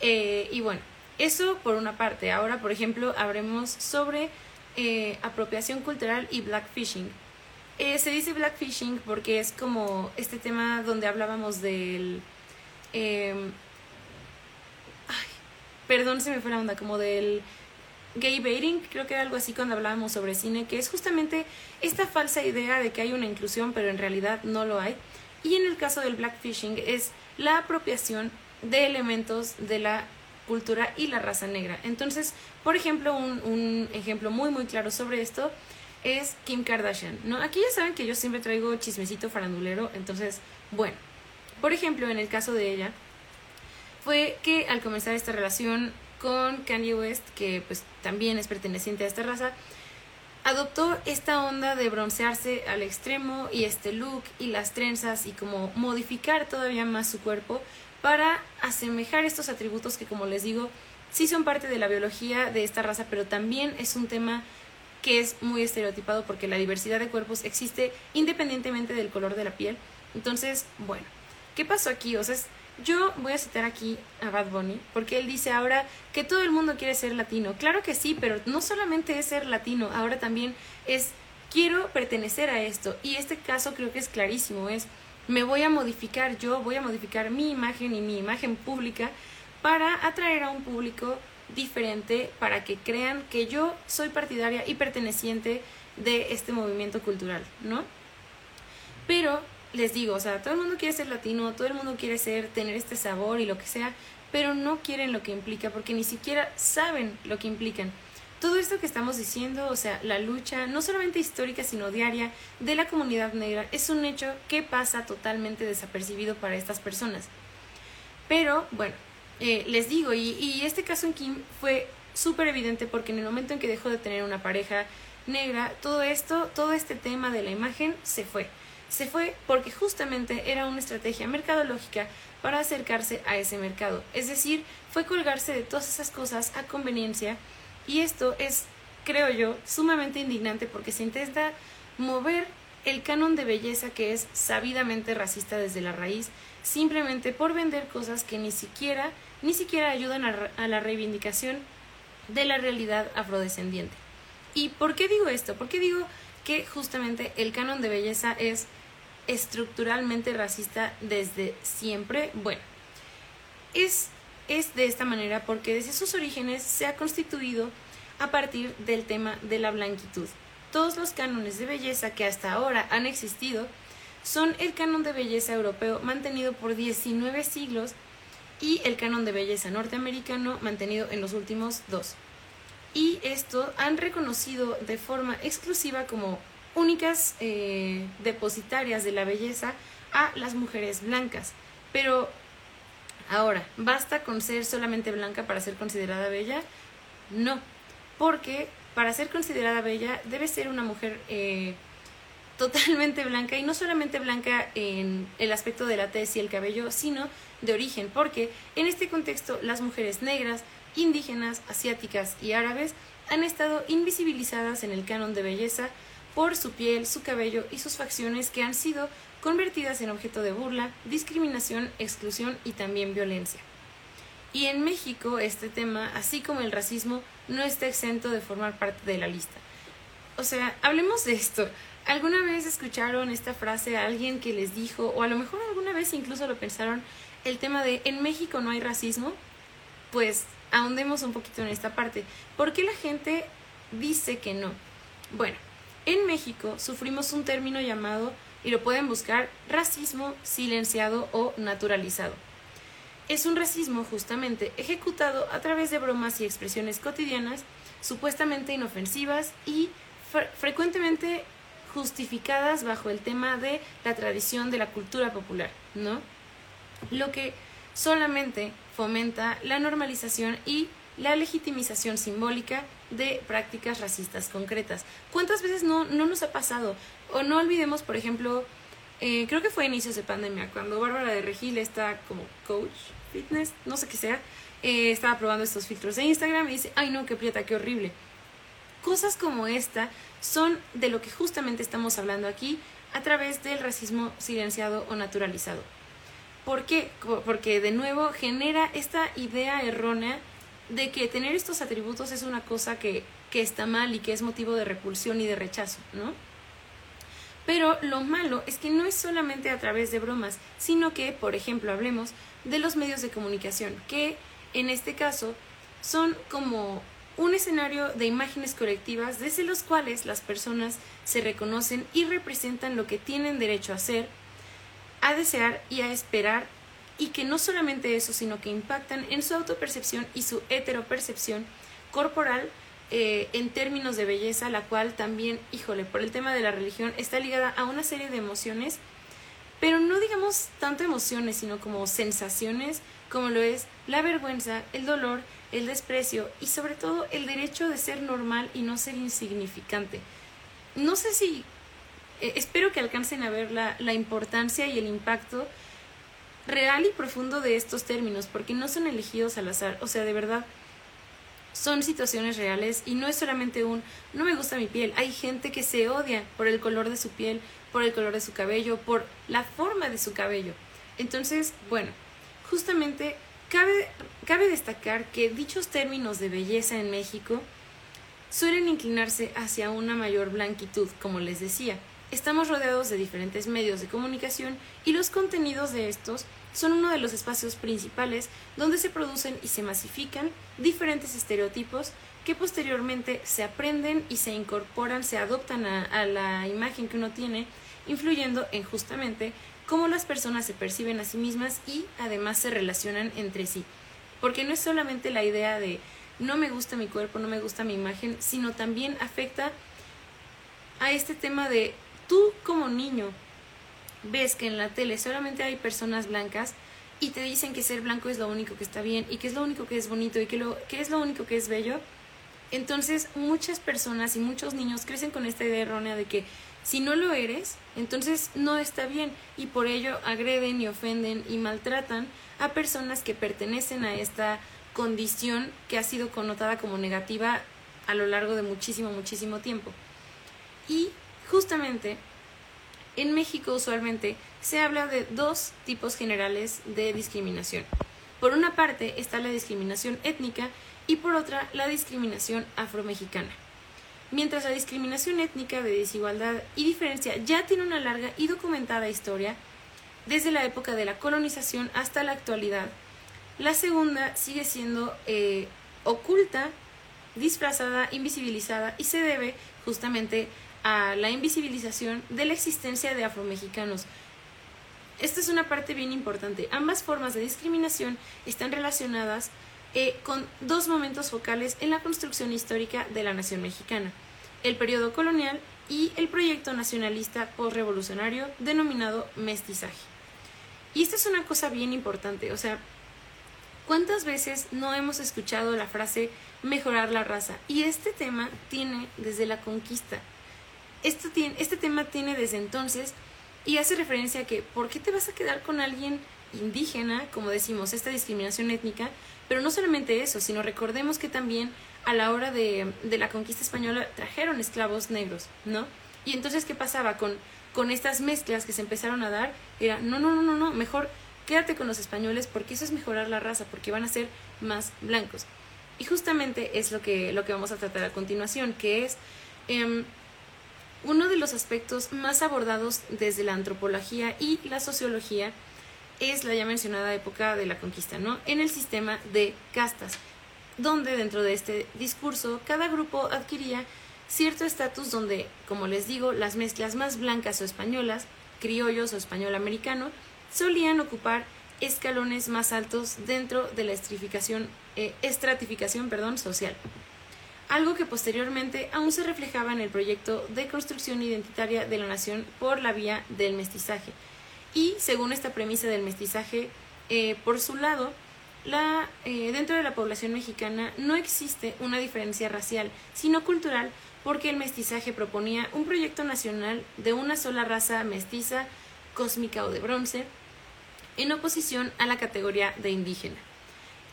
Eh, y bueno, eso por una parte. Ahora, por ejemplo, habremos sobre eh, apropiación cultural y blackfishing. Eh, se dice blackfishing porque es como este tema donde hablábamos del... Em, ay, perdón, se me fue la onda, como del gay baiting, creo que era algo así cuando hablábamos sobre cine, que es justamente esta falsa idea de que hay una inclusión, pero en realidad no lo hay. Y en el caso del blackfishing es la apropiación de elementos de la cultura y la raza negra. Entonces, por ejemplo, un, ejemplo muy muy claro sobre esto es Kim Kardashian, ¿no? Aquí ya saben que yo siempre traigo chismecito farandulero, entonces, bueno, por ejemplo, en el caso de ella, fue que al comenzar esta relación con Kanye West, que pues también es perteneciente a esta raza, adoptó esta onda de broncearse al extremo y este look y las trenzas y como modificar todavía más su cuerpo para asemejar estos atributos que, como les digo, sí son parte de la biología de esta raza, pero también es un tema que es muy estereotipado porque la diversidad de cuerpos existe independientemente del color de la piel. Entonces, bueno, ¿qué pasó aquí? O sea, yo voy a citar aquí a Bad Bunny porque él dice ahora que todo el mundo quiere ser latino. Claro que sí, pero no solamente es ser latino, ahora también es quiero pertenecer a esto. Y este caso creo que es clarísimo, es me voy a modificar yo, voy a modificar mi imagen y mi imagen pública para atraer a un público diferente, para que crean que yo soy partidaria y perteneciente de este movimiento cultural, ¿no? Pero les digo, o sea, todo el mundo quiere ser latino, todo el mundo quiere ser, tener este sabor y lo que sea, pero no quieren lo que implica porque ni siquiera saben lo que implican todo esto que estamos diciendo, o sea, la lucha, no solamente histórica, sino diaria, de la comunidad negra, es un hecho que pasa totalmente desapercibido para estas personas. Pero, bueno, eh, les digo, y, y este caso en Kim fue súper evidente porque en el momento en que dejó de tener una pareja negra, todo esto, todo este tema de la imagen se fue. Se fue porque justamente era una estrategia mercadológica para acercarse a ese mercado. Es decir, fue colgarse de todas esas cosas a conveniencia y esto es, creo yo, sumamente indignante porque se intenta mover el canon de belleza que es sabidamente racista desde la raíz, simplemente por vender cosas que ni siquiera, ni siquiera ayudan a, a la reivindicación de la realidad afrodescendiente. ¿Y por qué digo esto? ¿Por qué digo que justamente el canon de belleza es estructuralmente racista desde siempre? Bueno, es es de esta manera porque desde sus orígenes se ha constituido a partir del tema de la blanquitud. Todos los cánones de belleza que hasta ahora han existido son el canon de belleza europeo mantenido por 19 siglos y el canon de belleza norteamericano mantenido en los últimos dos. Y esto han reconocido de forma exclusiva como únicas eh, depositarias de la belleza a las mujeres blancas. Pero ahora, ¿basta con ser solamente blanca para ser considerada bella? No, porque para ser considerada bella debe ser una mujer eh, totalmente blanca y no solamente blanca en el aspecto de la tez y el cabello, sino de origen, porque en este contexto las mujeres negras, indígenas, asiáticas y árabes han estado invisibilizadas en el canon de belleza por su piel, su cabello y sus facciones que han sido convertidas en objeto de burla, discriminación, exclusión y también violencia. Y en México este tema, así como el racismo, no está exento de formar parte de la lista. O sea, hablemos de esto. ¿Alguna vez escucharon esta frase a alguien que les dijo, o a lo mejor alguna vez incluso lo pensaron, el tema de en México no hay racismo? Pues ahondemos un poquito en esta parte. ¿Por qué la gente dice que no? Bueno, en México sufrimos un término llamado, y lo pueden buscar, racismo silenciado o naturalizado. Es un racismo justamente ejecutado a través de bromas y expresiones cotidianas, supuestamente inofensivas y frecuentemente justificadas bajo el tema de la tradición de la cultura popular, ¿no? Lo que solamente fomenta la normalización y la legitimización simbólica de prácticas racistas concretas. ¿Cuántas veces no, no nos ha pasado? O no olvidemos, por ejemplo, eh, creo que fue a inicios de pandemia, cuando Bárbara de Regil está como coach, fitness, no sé qué sea, eh, estaba probando estos filtros de Instagram y dice, ay no, qué prieta, qué horrible. Cosas como esta son de lo que justamente estamos hablando aquí a través del racismo silenciado o naturalizado. ¿Por qué? Porque de nuevo genera esta idea errónea de que tener estos atributos es una cosa que, que está mal y que es motivo de repulsión y de rechazo, ¿no? Pero lo malo es que no es solamente a través de bromas, sino que, por ejemplo, hablemos de los medios de comunicación, que en este caso son como un escenario de imágenes colectivas desde los cuales las personas se reconocen y representan lo que tienen derecho a ser, a desear y a esperar, y que no solamente eso, sino que impactan en su autopercepción y su heteropercepción corporal eh, en términos de belleza, la cual también, híjole, por el tema de la religión, está ligada a una serie de emociones, pero no digamos tanto emociones, sino como sensaciones, como lo es la vergüenza, el dolor, el desprecio y sobre todo el derecho de ser normal y no ser insignificante. No sé si, eh, espero que alcancen a ver la, la importancia y el impacto real y profundo de estos términos, porque no son elegidos al azar, o sea, de verdad, son situaciones reales y no es solamente un no me gusta mi piel, hay gente que se odia por el color de su piel, por el color de su cabello, por la forma de su cabello. Entonces, bueno, justamente Cabe, cabe destacar que dichos términos de belleza en México suelen inclinarse hacia una mayor blanquitud, como les decía. Estamos rodeados de diferentes medios de comunicación y los contenidos de estos son uno de los espacios principales donde se producen y se masifican diferentes estereotipos que posteriormente se aprenden y se incorporan, se adoptan a, la imagen que uno tiene, influyendo en justamente cómo las personas se perciben a sí mismas y además se relacionan entre sí. Porque no es solamente la idea de no me gusta mi cuerpo, no me gusta mi imagen, sino también afecta a este tema de tú como niño ves que en la tele solamente hay personas blancas y te dicen que ser blanco es lo único que está bien y que es lo único que es bonito y que, lo, que es lo único que es bello. Entonces muchas personas y muchos niños crecen con esta idea errónea de que si no lo eres, entonces no está bien y por ello agreden y ofenden y maltratan a personas que pertenecen a esta condición que ha sido connotada como negativa a lo largo de muchísimo, muchísimo tiempo. Y justamente en México usualmente se habla de dos tipos generales de discriminación. Por una parte está la discriminación étnica y por otra la discriminación afromexicana mientras la discriminación étnica de desigualdad y diferencia ya tiene una larga y documentada historia, desde la época de la colonización hasta la actualidad, la segunda sigue siendo eh, oculta, disfrazada, invisibilizada y se debe justamente a la invisibilización de la existencia de afromexicanos. Esta es una parte bien importante. Ambas formas de discriminación están relacionadas eh, con dos momentos focales en la construcción histórica de la nación mexicana, el periodo colonial y el proyecto nacionalista postrevolucionario denominado mestizaje. Y esta es una cosa bien importante, o sea, ¿cuántas veces no hemos escuchado la frase mejorar la raza? Y este tema tiene desde la conquista. Este, tiene, este tema tiene desde entonces y hace referencia a que, ¿por qué te vas a quedar con alguien indígena, como decimos, esta discriminación étnica? Pero no solamente eso, sino recordemos que también a la hora de, de la conquista española trajeron esclavos negros, ¿no? Y entonces, ¿qué pasaba con, con estas mezclas que se empezaron a dar? Era, no, no, no, no, no, mejor quédate con los españoles porque eso es mejorar la raza, porque van a ser más blancos. Y justamente es lo que, lo que vamos a tratar a continuación, que es eh, uno de los aspectos más abordados desde la antropología y la sociología es la ya mencionada época de la conquista, ¿no? En el sistema de castas, donde dentro de este discurso cada grupo adquiría cierto estatus donde, como les digo, las mezclas más blancas o españolas, criollos o español americano, solían ocupar escalones más altos dentro de la estratificación, eh, estratificación perdón, social algo que posteriormente aún se reflejaba en el proyecto de construcción identitaria de la nación por la vía del mestizaje. Y según esta premisa del mestizaje, eh, por su lado, la, eh, dentro de la población mexicana no existe una diferencia racial, sino cultural, porque el mestizaje proponía un proyecto nacional de una sola raza mestiza, cósmica o de bronce, en oposición a la categoría de indígena.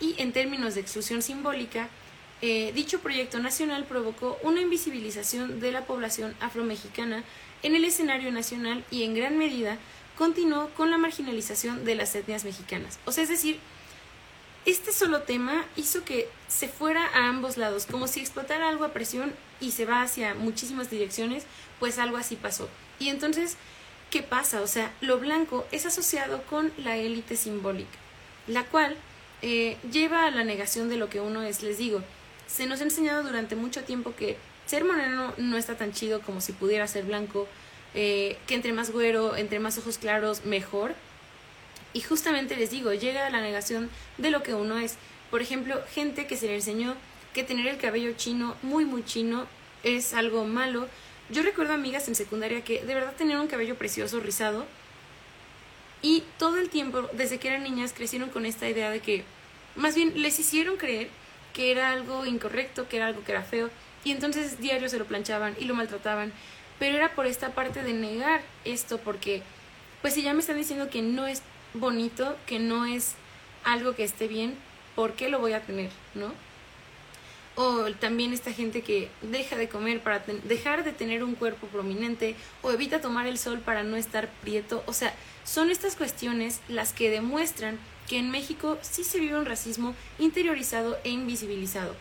Y en términos de exclusión simbólica, eh, dicho proyecto nacional provocó una invisibilización de la población afromexicana en el escenario nacional y en gran medida continuó con la marginalización de las etnias mexicanas. O sea, es decir, este solo tema hizo que se fuera a ambos lados, como si explotara algo a presión y se va hacia muchísimas direcciones, pues algo así pasó. Y entonces, ¿qué pasa? O sea, lo blanco es asociado con la élite simbólica, la cual eh, lleva a la negación de lo que uno es, les digo, se nos ha enseñado durante mucho tiempo que ser moreno no está tan chido como si pudiera ser blanco, eh, que entre más güero, entre más ojos claros, mejor. Y justamente les digo, llega a la negación de lo que uno es. Por ejemplo, gente que se le enseñó que tener el cabello chino, muy, muy chino, es algo malo. Yo recuerdo amigas en secundaria que de verdad tenían un cabello precioso, rizado. Y todo el tiempo, desde que eran niñas, crecieron con esta idea de que, más bien, les hicieron creer que era algo incorrecto, que era algo que era feo, y entonces diario se lo planchaban y lo maltrataban, pero era por esta parte de negar esto, porque pues si ya me están diciendo que no es bonito, que no es algo que esté bien, ¿por qué lo voy a tener, no? O también esta gente que deja de comer para dejar de tener un cuerpo prominente o evita tomar el sol para no estar prieto. O sea, son estas cuestiones las que demuestran que en México sí se vive un racismo interiorizado e invisibilizado.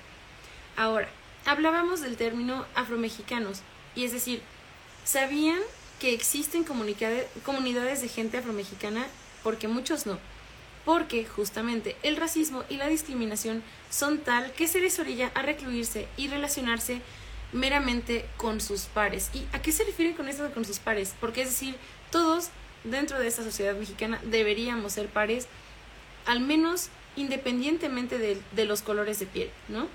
Ahora, hablábamos del término afromexicanos, y es decir, ¿sabían que existen comunidades de gente afromexicana? Porque muchos no. Porque justamente el racismo y la discriminación son tal que se les orilla a recluirse y relacionarse meramente con sus pares. ¿Y a qué se refiere con esto de con sus pares? Porque es decir, todos dentro de esta sociedad mexicana deberíamos ser pares al menos independientemente de, los colores de piel, ¿no?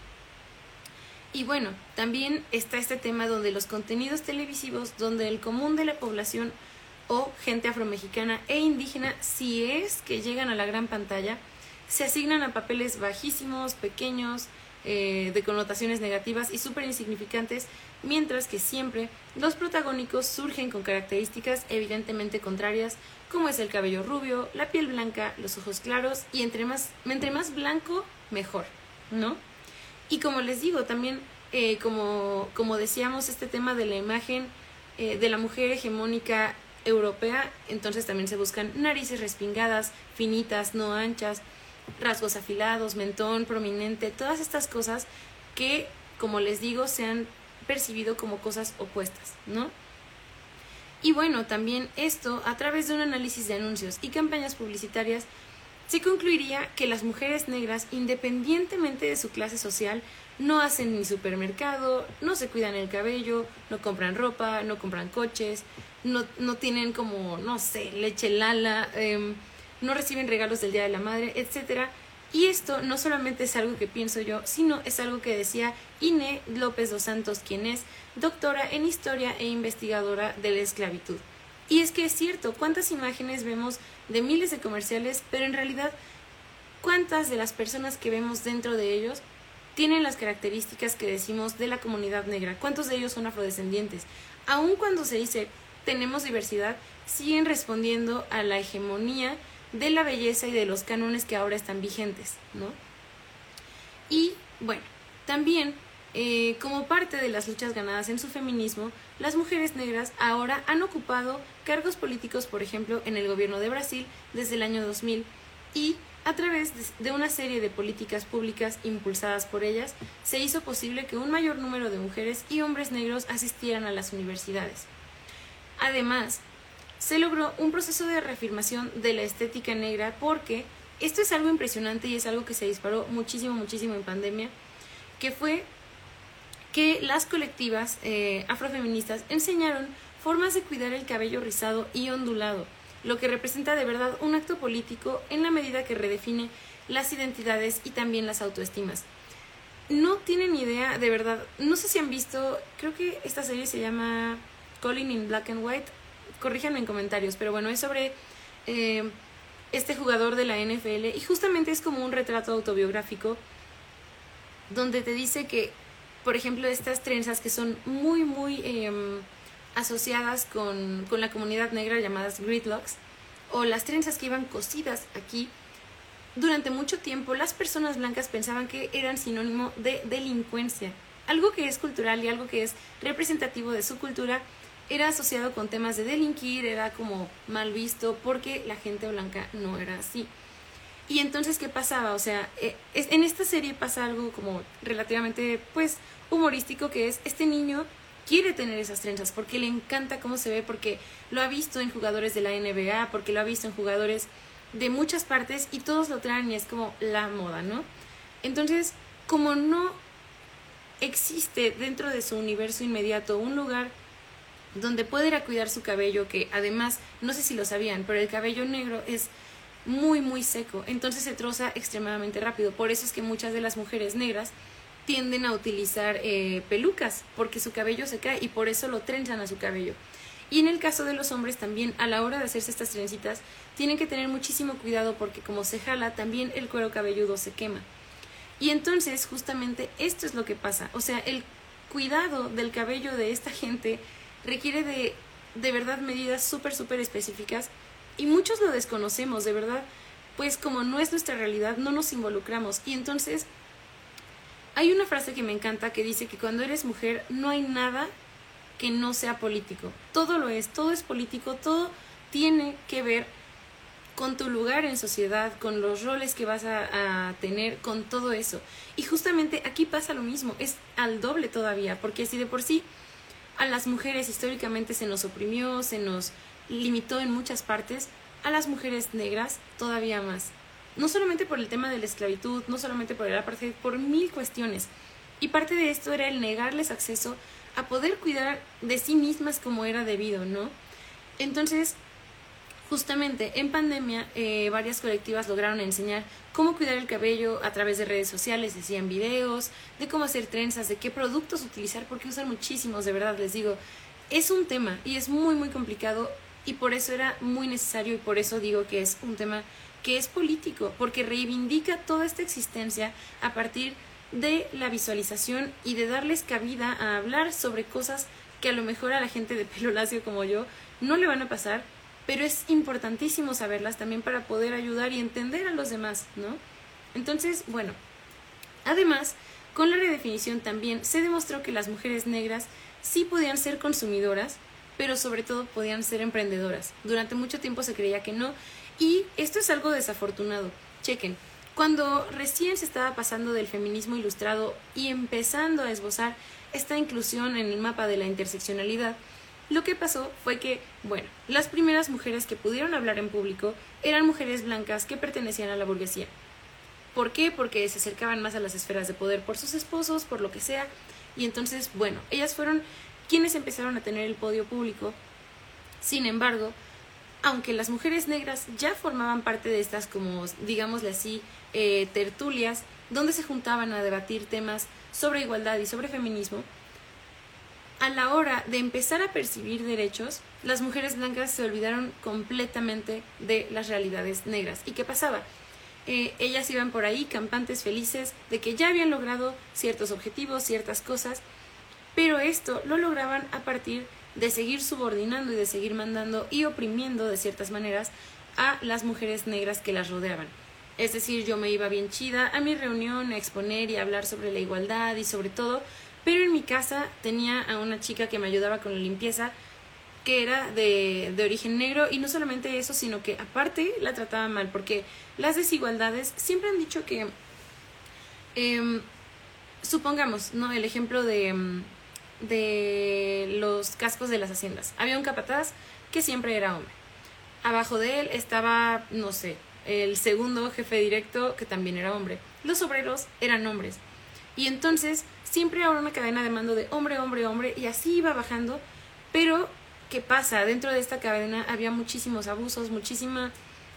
Y bueno, también está este tema donde los contenidos televisivos, donde el común de la población o gente afromexicana e indígena, si es que llegan a la gran pantalla, se asignan a papeles bajísimos, pequeños, eh, de connotaciones negativas y súper insignificantes, mientras que siempre los protagónicos surgen con características evidentemente contrarias, como es el cabello rubio, la piel blanca, los ojos claros y entre más, entre más blanco, mejor, ¿no? Y como les digo, también, eh, como, como decíamos, este tema de la imagen eh, de la mujer hegemónica europea, entonces también se buscan narices respingadas, finitas, no anchas, rasgos afilados, mentón prominente, todas estas cosas que, como les digo, se han percibido como cosas opuestas, ¿no? Y bueno, también esto, a través de un análisis de anuncios y campañas publicitarias, se concluiría que las mujeres negras, independientemente de su clase social, no hacen ni supermercado, no se cuidan el cabello, no compran ropa, no compran coches, no, no tienen como, no sé, leche lala, em, no reciben regalos del Día de la Madre, etc. Y esto no solamente es algo que pienso yo, sino es algo que decía Ine López dos Santos, quien es doctora en historia e investigadora de la esclavitud. Y es que es cierto, ¿cuántas imágenes vemos de miles de comerciales, pero en realidad, ¿cuántas de las personas que vemos dentro de ellos tienen las características que decimos de la comunidad negra? ¿Cuántos de ellos son afrodescendientes? Aun cuando se dice tenemos diversidad, siguen respondiendo a la hegemonía de la belleza y de los cánones que ahora están vigentes, ¿no? Y bueno, también eh, como parte de las luchas ganadas en su feminismo, las mujeres negras ahora han ocupado cargos políticos, por ejemplo, en el gobierno de Brasil desde el año 2000 y a través de una serie de políticas públicas impulsadas por ellas, se hizo posible que un mayor número de mujeres y hombres negros asistieran a las universidades. Además, se logró un proceso de reafirmación de la estética negra porque esto es algo impresionante y es algo que se disparó muchísimo, muchísimo en pandemia, que fue que las colectivas eh, afrofeministas enseñaron formas de cuidar el cabello rizado y ondulado, lo que representa de verdad un acto político en la medida que redefine las identidades y también las autoestimas. No tienen idea, de verdad, no sé si han visto, creo que esta serie se llama Calling in Black and White, corríjanme en comentarios, pero bueno, es sobre eh, este jugador de la NFL y justamente es como un retrato autobiográfico donde te dice que por ejemplo, estas trenzas que son muy, muy em, asociadas con, con, la comunidad negra llamadas gridlocks, o las trenzas que iban cosidas aquí, durante mucho tiempo las personas blancas pensaban que eran sinónimo de delincuencia. Algo que es cultural y algo que es representativo de su cultura era asociado con temas de delinquir, era como mal visto porque la gente blanca no era así. Y entonces, ¿qué pasaba? O sea, eh, en esta serie pasa algo como relativamente, pues, humorístico que es este niño quiere tener esas trenzas porque le encanta cómo se ve, porque lo ha visto en jugadores de la NBA, porque lo ha visto en jugadores de muchas partes y todos lo traen y es como la moda, ¿no? Entonces, como no existe dentro de su universo inmediato un lugar donde puede ir a cuidar su cabello, que además, no sé si lo sabían, pero el cabello negro es muy, muy seco, entonces se troza extremadamente rápido. Por eso es que muchas de las mujeres negras tienden a utilizar eh, pelucas porque su cabello se cae y por eso lo trenzan a su cabello. Y en el caso de los hombres también, a la hora de hacerse estas trencitas, tienen que tener muchísimo cuidado porque como se jala, también el cuero cabelludo se quema. Y entonces, justamente, esto es lo que pasa. O sea, el cuidado del cabello de esta gente requiere de, de verdad, medidas súper, súper específicas y muchos lo desconocemos, de verdad. Pues como no es nuestra realidad, no nos involucramos. Y entonces hay una frase que me encanta que dice que cuando eres mujer no hay nada que no sea político. Todo lo es, todo es político, todo tiene que ver con tu lugar en sociedad, con los roles que vas a, tener, con todo eso. Y justamente aquí pasa lo mismo, es al doble todavía, porque si de por sí a las mujeres históricamente se nos oprimió, se nos limitó en muchas partes, a las mujeres negras todavía más no solamente por el tema de la esclavitud, no solamente por el apartheid, por mil cuestiones. Y parte de esto era el negarles acceso a poder cuidar de sí mismas como era debido, ¿no? Entonces, justamente en pandemia, eh, varias colectivas lograron enseñar cómo cuidar el cabello a través de redes sociales, decían videos, de cómo hacer trenzas, de qué productos utilizar, porque usan muchísimos, de verdad, les digo, es un tema y es muy, muy complicado y por eso era muy necesario y por eso digo que es un tema que es político, porque reivindica toda esta existencia a partir de la visualización y de darles cabida a hablar sobre cosas que a lo mejor a la gente de pelo lacio como yo no le van a pasar, pero es importantísimo saberlas también para poder ayudar y entender a los demás, ¿no? Entonces, bueno, además, con la redefinición también se demostró que las mujeres negras sí podían ser consumidoras, pero sobre todo podían ser emprendedoras. Durante mucho tiempo se creía que no, y esto es algo desafortunado. Chequen, cuando recién se estaba pasando del feminismo ilustrado y empezando a esbozar esta inclusión en el mapa de la interseccionalidad, lo que pasó fue que, bueno, las primeras mujeres que pudieron hablar en público eran mujeres blancas que pertenecían a la burguesía. ¿Por qué? Porque se acercaban más a las esferas de poder por sus esposos, por lo que sea. Y entonces, bueno, ellas fueron quienes empezaron a tener el podio público. Sin embargo, aunque las mujeres negras ya formaban parte de estas, como digámosle así, eh, tertulias, donde se juntaban a debatir temas sobre igualdad y sobre feminismo, a la hora de empezar a percibir derechos, las mujeres blancas se olvidaron completamente de las realidades negras. ¿Y qué pasaba? Eh, ellas iban por ahí campantes felices de que ya habían logrado ciertos objetivos, ciertas cosas, pero esto lo lograban a partir de seguir subordinando y de seguir mandando y oprimiendo de ciertas maneras a las mujeres negras que las rodeaban. Es decir, yo me iba bien chida a mi reunión a exponer y a hablar sobre la igualdad y sobre todo pero en mi casa tenía a una chica que me ayudaba con la limpieza, que era de, de origen negro, y no solamente eso, sino que aparte la trataba mal, porque las desigualdades siempre han dicho que, em, supongamos, ¿no? El ejemplo de, em, de los cascos de las haciendas. Había un capataz que siempre era hombre. Abajo de él estaba, no sé, el segundo jefe directo que también era hombre. Los obreros eran hombres. Y entonces siempre habrá una cadena de mando de hombre, hombre, hombre, y así iba bajando, pero ¿qué pasa? Dentro de esta cadena había muchísimos abusos, muchísima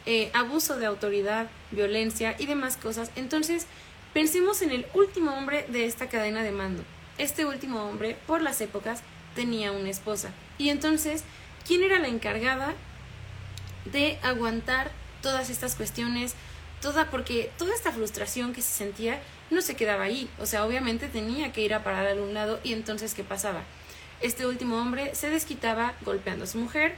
eh, abuso de autoridad, violencia y demás cosas. Entonces, pensemos en el último hombre de esta cadena de mando. Este último hombre, por las épocas, tenía una esposa. Y entonces, ¿quién era la encargada de aguantar todas estas cuestiones? Toda, porque toda esta frustración que se sentía no se quedaba ahí, o sea, obviamente tenía que ir a parar a un lado y entonces ¿qué pasaba? Este último hombre se desquitaba golpeando a su mujer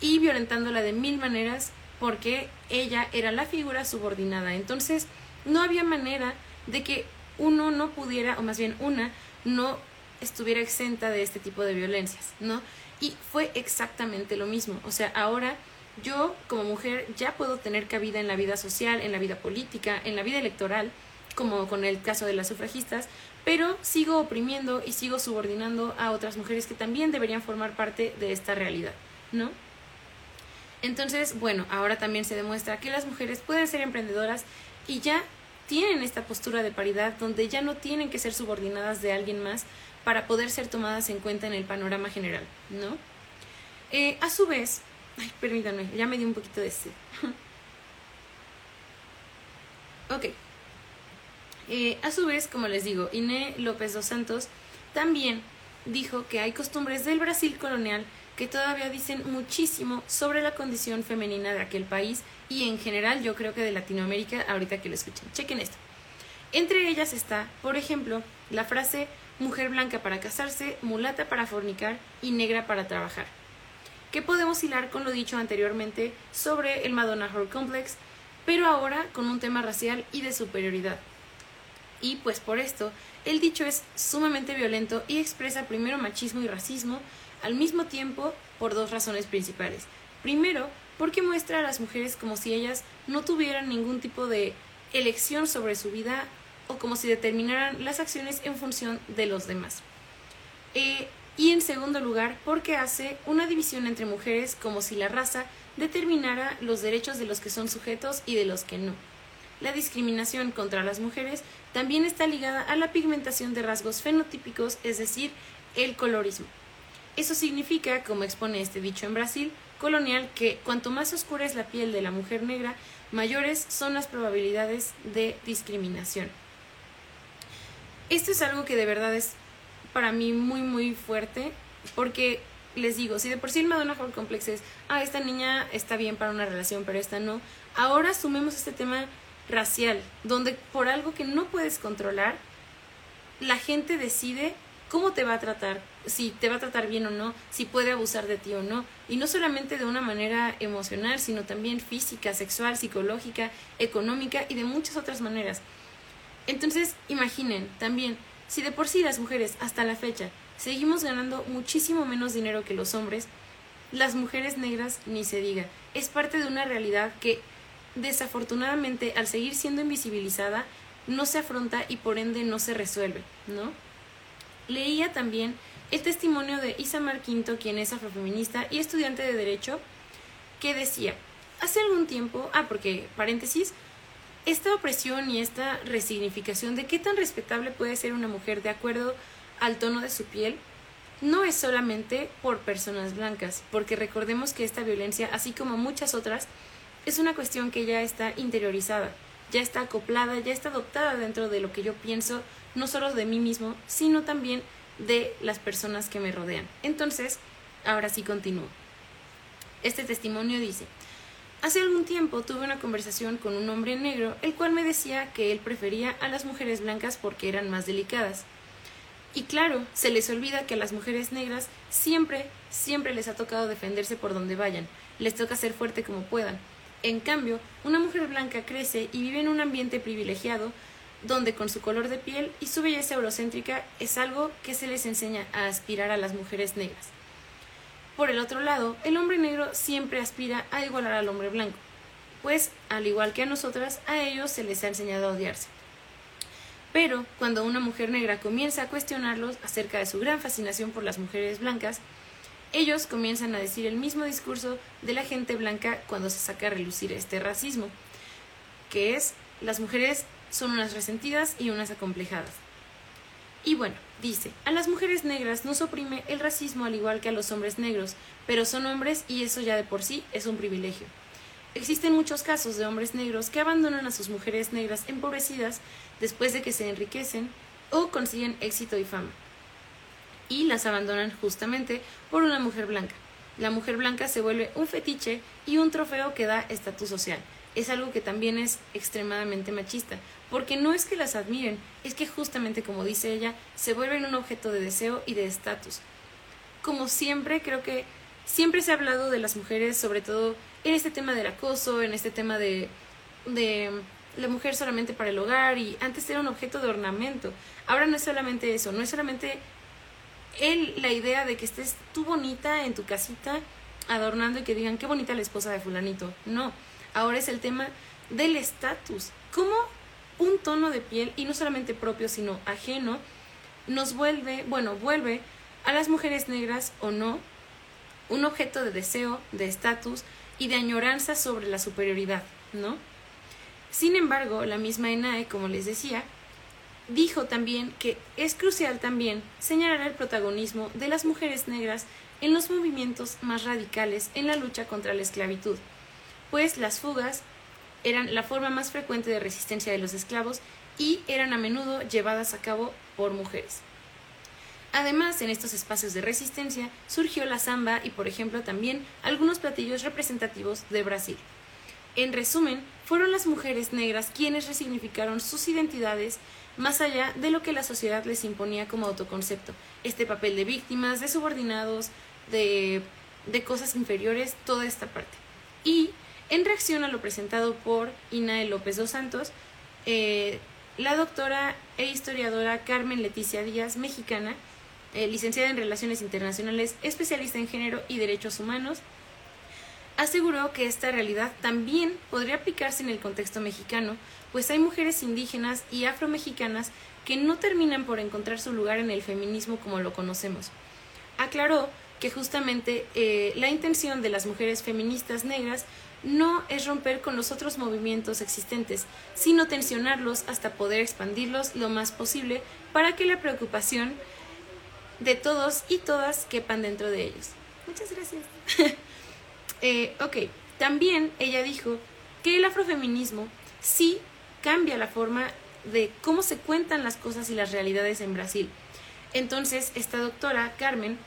y violentándola de mil maneras porque ella era la figura subordinada. Entonces, no había manera de que uno no pudiera, o más bien una, no estuviera exenta de este tipo de violencias, ¿no? Y fue exactamente lo mismo. O sea, ahora yo como mujer ya puedo tener cabida en la vida social, en la vida política, en la vida electoral, como con el caso de las sufragistas, pero sigo oprimiendo y sigo subordinando a otras mujeres que también deberían formar parte de esta realidad, ¿no? Entonces, bueno, ahora también se demuestra que las mujeres pueden ser emprendedoras y ya tienen esta postura de paridad donde ya no tienen que ser subordinadas de alguien más para poder ser tomadas en cuenta en el panorama general, ¿no? Eh, a su vez, ay, permítanme, ya me di un poquito de sed. ok, eh, a su vez, como les digo, Iné López dos Santos también dijo que hay costumbres del Brasil colonial que todavía dicen muchísimo sobre la condición femenina de aquel país y en general yo creo que de Latinoamérica ahorita que lo escuchen. Chequen esto. Entre ellas está, por ejemplo, la frase mujer blanca para casarse, mulata para fornicar y negra para trabajar. Que podemos hilar con lo dicho anteriormente sobre el Madonna Horror Complex, pero ahora con un tema racial y de superioridad y pues por esto el dicho es sumamente violento y expresa primero machismo y racismo al mismo tiempo por dos razones principales. Primero, porque muestra a las mujeres como si ellas no tuvieran ningún tipo de elección sobre su vida o como si determinaran las acciones en función de los demás. Eh, y en segundo lugar, porque hace una división entre mujeres como si la raza determinara los derechos de los que son sujetos y de los que no. La discriminación contra las mujeres también está ligada a la pigmentación de rasgos fenotípicos, es decir, el colorismo. Eso significa, como expone este dicho en Brasil, colonial, que cuanto más oscura es la piel de la mujer negra, mayores son las probabilidades de discriminación. Esto es algo que de verdad es para mí muy muy fuerte, porque les digo, si de por sí el Madonna Horror Complex es, ah, esta niña está bien para una relación, pero esta no, ahora sumemos este tema racial, donde por algo que no puedes controlar, la gente decide cómo te va a tratar, si te va a tratar bien o no, si puede abusar de ti o no, y no solamente de una manera emocional, sino también física, sexual, psicológica, económica y de muchas otras maneras. Entonces, imaginen también, si de por sí las mujeres hasta la fecha seguimos ganando muchísimo menos dinero que los hombres, las mujeres negras ni se diga. Es parte de una realidad que desafortunadamente, al seguir siendo invisibilizada, no se afronta y por ende no se resuelve, ¿no? Leía también el testimonio de Isamar Quinto, quien es afrofeminista y estudiante de Derecho, que decía, hace algún tiempo, ah, porque, paréntesis, esta opresión y esta resignificación de qué tan respetable puede ser una mujer de acuerdo al tono de su piel no es solamente por personas blancas, porque recordemos que esta violencia, así como muchas otras, es una cuestión que ya está interiorizada, ya está acoplada, ya está adoptada dentro de lo que yo pienso, no solo de mí mismo, sino también de las personas que me rodean. Entonces, ahora sí continúo. Este testimonio dice, Hace algún tiempo tuve una conversación con un hombre negro, el cual me decía que él prefería a las mujeres blancas porque eran más delicadas. Y claro, se les olvida que a las mujeres negras siempre, siempre les ha tocado defenderse por donde vayan, les toca ser fuerte como puedan. En cambio, una mujer blanca crece y vive en un ambiente privilegiado, donde con su color de piel y su belleza eurocéntrica es algo que se les enseña a aspirar a las mujeres negras. Por el otro lado, el hombre negro siempre aspira a igualar al hombre blanco, pues, al igual que a nosotras, a ellos se les ha enseñado a odiarse. Pero cuando una mujer negra comienza a cuestionarlos acerca de su gran fascinación por las mujeres blancas, ellos comienzan a decir el mismo discurso de la gente blanca cuando se saca a relucir este racismo, que es las mujeres son unas resentidas y unas acomplejadas. Y bueno, dice, a las mujeres negras nos oprime el racismo al igual que a los hombres negros, pero son hombres y eso ya de por sí es un privilegio. Existen muchos casos de hombres negros que abandonan a sus mujeres negras empobrecidas después de que se enriquecen o consiguen éxito y fama. Y las abandonan justamente por una mujer blanca. La mujer blanca se vuelve un fetiche y un trofeo que da estatus social. Es algo que también es extremadamente machista, porque no es que las admiren, es que justamente como dice ella, se vuelven un objeto de deseo y de estatus. Como siempre, creo que siempre se ha hablado de las mujeres, sobre todo en este tema del acoso, en este tema de, de la mujer solamente para el hogar y antes era un objeto de ornamento. Ahora no es solamente eso, no es solamente el, la idea de que estés tú bonita en tu casita adornando y que digan qué bonita la esposa de fulanito. No, ahora es el tema del estatus. ¿Cómo un tono de piel, y no solamente propio, sino ajeno, nos vuelve, bueno, vuelve a las mujeres negras o no, un objeto de deseo, de estatus y de añoranza sobre la superioridad, ¿no? Sin embargo, la misma ENAE, como les decía, dijo también que es crucial también señalar el protagonismo de las mujeres negras en los movimientos más radicales en la lucha contra la esclavitud, pues las fugas eran la forma más frecuente de resistencia de los esclavos y eran a menudo llevadas a cabo por mujeres. Además, en estos espacios de resistencia surgió la samba y, por ejemplo, también algunos platillos representativos de Brasil. En resumen, fueron las mujeres negras quienes resignificaron sus identidades más allá de lo que la sociedad les imponía como autoconcepto, este papel de víctimas, de subordinados, de, de cosas inferiores, toda esta parte. Y en reacción a lo presentado por Inae López dos Santos, eh, la doctora e historiadora Carmen Leticia Díaz, mexicana, eh, licenciada en Relaciones Internacionales, especialista en género y derechos humanos, aseguró que esta realidad también podría aplicarse en el contexto mexicano, pues hay mujeres indígenas y afromexicanas que no terminan por encontrar su lugar en el feminismo como lo conocemos. Aclaró que justamente eh, la intención de las mujeres feministas negras no es romper con los otros movimientos existentes, sino tensionarlos hasta poder expandirlos lo más posible para que la preocupación de todos y todas quepan dentro de ellos. Muchas gracias. eh, ok, también ella dijo que el afrofeminismo sí cambia la forma de cómo se cuentan las cosas y las realidades en Brasil. Entonces, esta doctora, Carmen,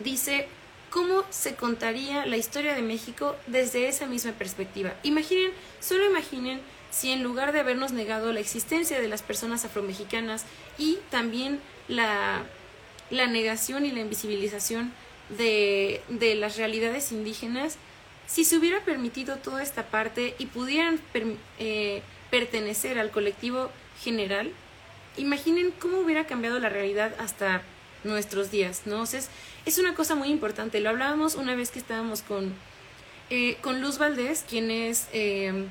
dice cómo se contaría la historia de México desde esa misma perspectiva. Imaginen, solo imaginen si en lugar de habernos negado la existencia de las personas afromexicanas y también la la negación y la invisibilización de, de las realidades indígenas, si se hubiera permitido toda esta parte y pudieran eh, pertenecer al colectivo general, imaginen cómo hubiera cambiado la realidad hasta nuestros días, ¿no? es, es, una cosa muy importante. Lo hablábamos una vez que estábamos con, eh, con Luz Valdés, quien es eh,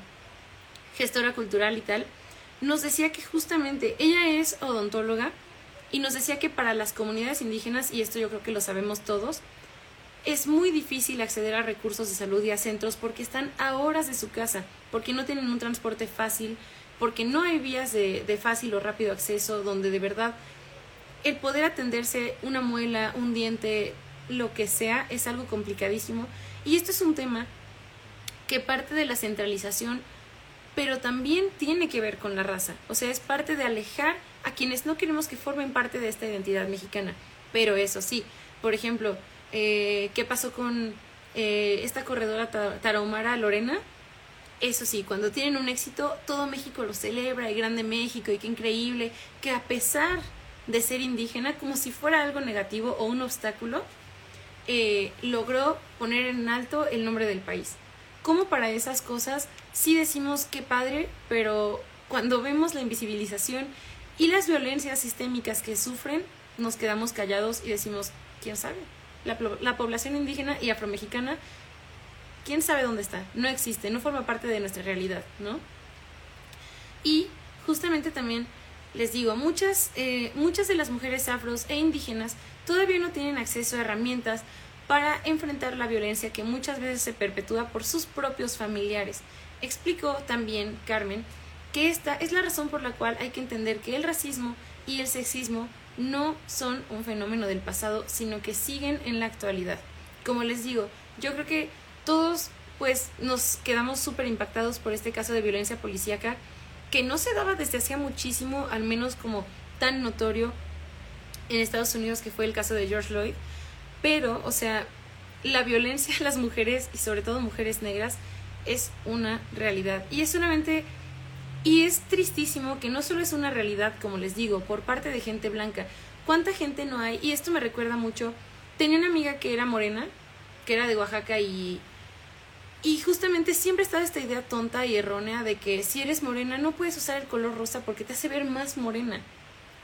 gestora cultural y tal. Nos decía que justamente ella es odontóloga y nos decía que para las comunidades indígenas, y esto yo creo que lo sabemos todos, es muy difícil acceder a recursos de salud y a centros porque están a horas de su casa, porque no tienen un transporte fácil, porque no hay vías de, de fácil o rápido acceso donde de verdad el poder atenderse una muela, un diente, lo que sea, es algo complicadísimo. Y esto es un tema que parte de la centralización, pero también tiene que ver con la raza. O sea, es parte de alejar a quienes no queremos que formen parte de esta identidad mexicana. Pero eso sí, por ejemplo, eh, ¿qué pasó con eh, esta corredora tarahumara Lorena? Eso sí, cuando tienen un éxito, todo México lo celebra, y grande México, y qué increíble, que a pesar de ser indígena, como si fuera algo negativo o un obstáculo, eh, logró poner en alto el nombre del país. Como para esas cosas sí decimos qué padre, pero cuando vemos la invisibilización y las violencias sistémicas que sufren, nos quedamos callados y decimos, ¿quién sabe? La, la población indígena y afromexicana, ¿quién sabe dónde está? No existe, no forma parte de nuestra realidad, ¿no? Y justamente también les digo, muchas, eh, muchas de las mujeres afros e indígenas todavía no tienen acceso a herramientas para enfrentar la violencia que muchas veces se perpetúa por sus propios familiares. Explicó también Carmen que esta es la razón por la cual hay que entender que el racismo y el sexismo no son un fenómeno del pasado, sino que siguen en la actualidad. Como les digo, yo creo que todos pues nos quedamos súper impactados por este caso de violencia policíaca que no se daba desde hacía muchísimo, al menos como tan notorio en Estados Unidos que fue el caso de George Lloyd, pero, o sea, la violencia a las mujeres y sobre todo mujeres negras es una realidad y es solamente y es tristísimo que no solo es una realidad, como les digo, por parte de gente blanca. ¿Cuánta gente no hay? Y esto me recuerda mucho. Tenía una amiga que era morena, que era de Oaxaca y y justamente siempre estaba esta idea tonta y errónea de que si eres morena no puedes usar el color rosa porque te hace ver más morena.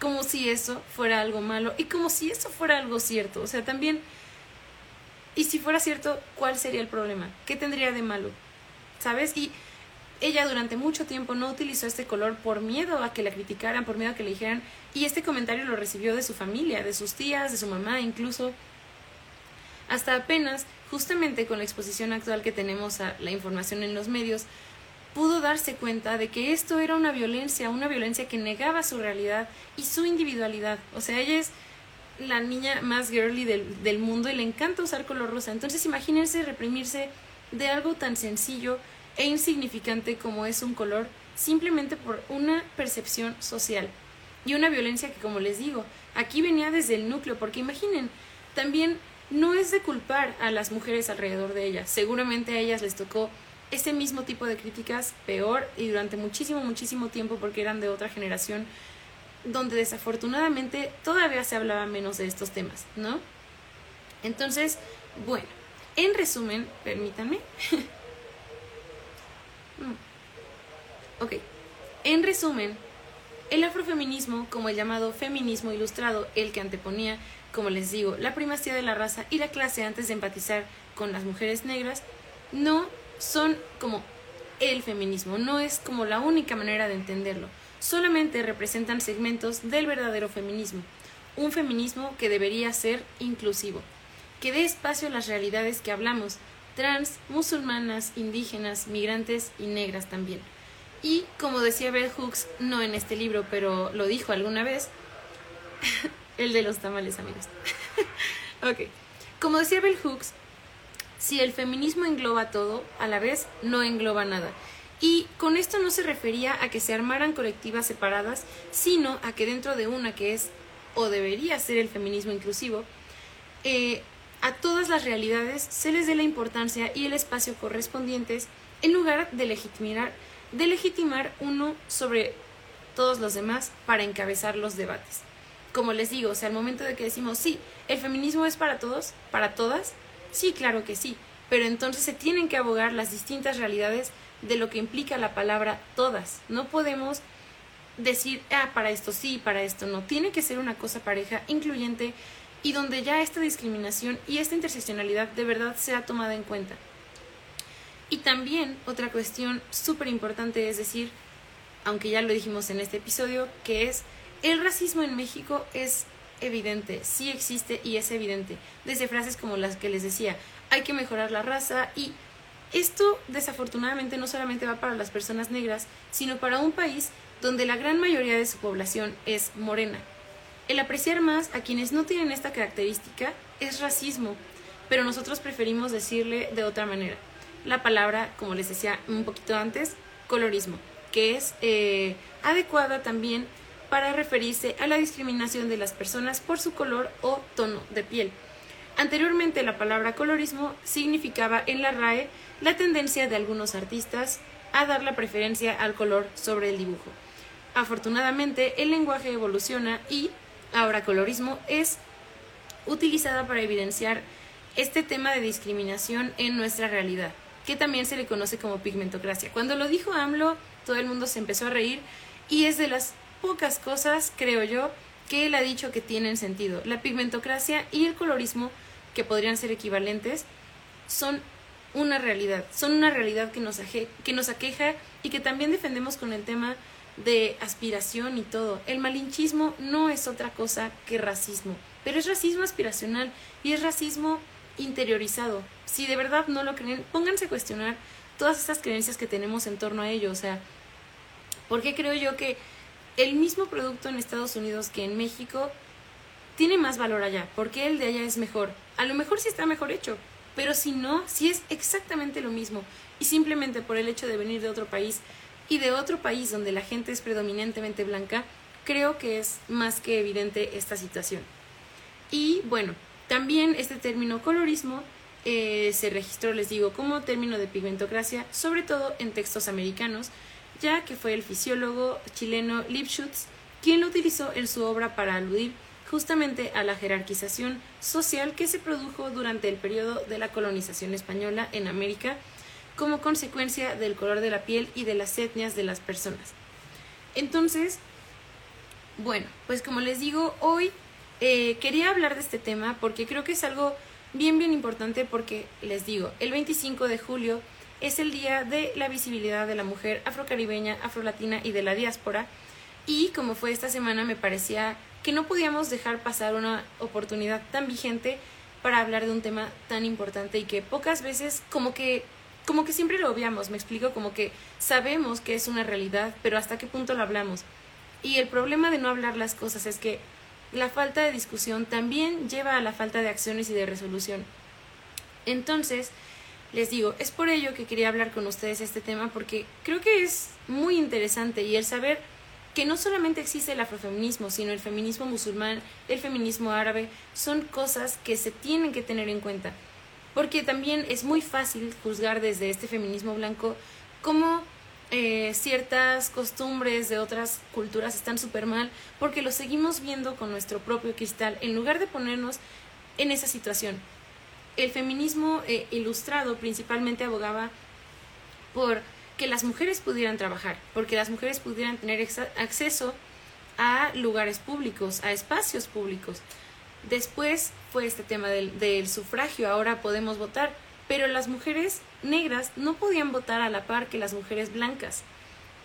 Como si eso fuera algo malo y como si eso fuera algo cierto. O sea, también... Y si fuera cierto, ¿cuál sería el problema? ¿Qué tendría de malo? ¿Sabes? Y ella durante mucho tiempo no utilizó este color por miedo a que la criticaran, por miedo a que le dijeran, y este comentario lo recibió de su familia, de sus tías, de su mamá incluso. Hasta apenas justamente con la exposición actual que tenemos a la información en los medios, pudo darse cuenta de que esto era una violencia, una violencia que negaba su realidad y su individualidad. O sea, ella es la niña más girly del, del mundo y le encanta usar color rosa. Entonces imagínense reprimirse de algo tan sencillo e insignificante como es un color simplemente por una percepción social. Y una violencia que, como les digo, aquí venía desde el núcleo, porque imaginen, también no es de culpar a las mujeres alrededor de ellas. Seguramente a ellas les tocó ese mismo tipo de críticas peor y durante muchísimo, muchísimo tiempo porque eran de otra generación donde desafortunadamente todavía se hablaba menos de estos temas, ¿no? Entonces, bueno, en resumen, permítanme. Mm. ok, en resumen, el afrofeminismo, como el llamado feminismo ilustrado, el que anteponía como les digo, la primacía de la raza y la clase antes de empatizar con las mujeres negras, no son como el feminismo, no es como la única manera de entenderlo, solamente representan segmentos del verdadero feminismo, un feminismo que debería ser inclusivo, que dé espacio a las realidades que hablamos, trans, musulmanas, indígenas, migrantes y negras también. Y como decía Bell Hooks, no en este libro, pero lo dijo alguna vez, el de los tamales, amigos. ok. Como decía Bell Hooks, si el feminismo engloba todo, a la vez no engloba nada. Y con esto no se refería a que se armaran colectivas separadas, sino a que dentro de una que es o debería ser el feminismo inclusivo, eh, a todas las realidades se les dé la importancia y el espacio correspondientes en lugar de legitimar, de legitimar uno sobre todos los demás para encabezar los debates como les digo, o sea, al momento de que decimos, sí, el feminismo es para todos, para todas, sí, claro que sí, pero entonces se tienen que abogar las distintas realidades de lo que implica la palabra todas. No podemos decir, ah, para esto sí, para esto no. Tiene que ser una cosa pareja, incluyente, y donde ya esta discriminación y esta interseccionalidad de verdad sea tomada en cuenta. Y también otra cuestión súper importante es decir, aunque ya lo dijimos en este episodio, que es El racismo en México es evidente, sí existe y es evidente, desde frases como las que les decía, hay que mejorar la raza y esto desafortunadamente no solamente va para las personas negras, sino para un país donde la gran mayoría de su población es morena. El apreciar más a quienes no tienen esta característica es racismo, pero nosotros preferimos decirle de otra manera. La palabra, como les decía un poquito antes, colorismo, que es eh, adecuada también para referirse a la discriminación de las personas por su color o tono de piel. Anteriormente la palabra colorismo significaba en la RAE la tendencia de algunos artistas a dar la preferencia al color sobre el dibujo. Afortunadamente el lenguaje evoluciona y ahora colorismo es utilizada para evidenciar este tema de discriminación en nuestra realidad, que también se le conoce como pigmentocracia. Cuando lo dijo AMLO, todo el mundo se empezó a reír y es de las pocas cosas, creo yo, que él ha dicho que tienen sentido. La pigmentocracia y el colorismo, que podrían ser equivalentes, son una realidad, son una realidad que nos, que nos aqueja y que también defendemos con el tema de aspiración y todo. El malinchismo no es otra cosa que racismo, pero es racismo aspiracional y es racismo interiorizado. Si de verdad no lo creen, pónganse a cuestionar todas esas creencias que tenemos en torno a ello. O sea, ¿por qué creo yo que el mismo producto en Estados Unidos que en México tiene más valor allá? ¿Por qué el de allá es mejor? A lo mejor sí está mejor hecho, pero si no, si es exactamente lo mismo y simplemente por el hecho de venir de otro país y de otro país donde la gente es predominantemente blanca, creo que es más que evidente esta situación. Y bueno, también este término colorismo eh, se registró, les digo, como término de pigmentocracia, sobre todo en textos americanos, ya que fue el fisiólogo chileno Lipschutz quien lo utilizó en su obra para aludir justamente a la jerarquización social que se produjo durante el periodo de la colonización española en América como consecuencia del color de la piel y de las etnias de las personas. Entonces, bueno, pues como les digo, hoy eh, quería hablar de este tema porque creo que es algo bien, bien importante porque les digo, el 25 de julio es el día de la visibilidad de la mujer afrocaribeña, afrolatina y de la diáspora. Y como fue esta semana, me parecía que no podíamos dejar pasar una oportunidad tan vigente para hablar de un tema tan importante y que pocas veces como que como que siempre lo obviamos, me explico, como que sabemos que es una realidad, pero hasta qué punto lo hablamos. Y el problema de no hablar las cosas es que la falta de discusión también lleva a la falta de acciones y de resolución. Entonces, les digo, es por ello que quería hablar con ustedes este tema porque creo que es muy interesante y el saber que no solamente existe el afrofeminismo, sino el feminismo musulmán, el feminismo árabe, son cosas que se tienen que tener en cuenta. Porque también es muy fácil juzgar desde este feminismo blanco cómo eh, ciertas costumbres de otras culturas están súper mal porque lo seguimos viendo con nuestro propio cristal en lugar de ponernos en esa situación. El feminismo eh, ilustrado principalmente abogaba por que las mujeres pudieran trabajar, porque las mujeres pudieran tener acceso a lugares públicos, a espacios públicos. Después fue este tema del sufragio, ahora podemos votar, pero las mujeres negras no podían votar a la par que las mujeres blancas.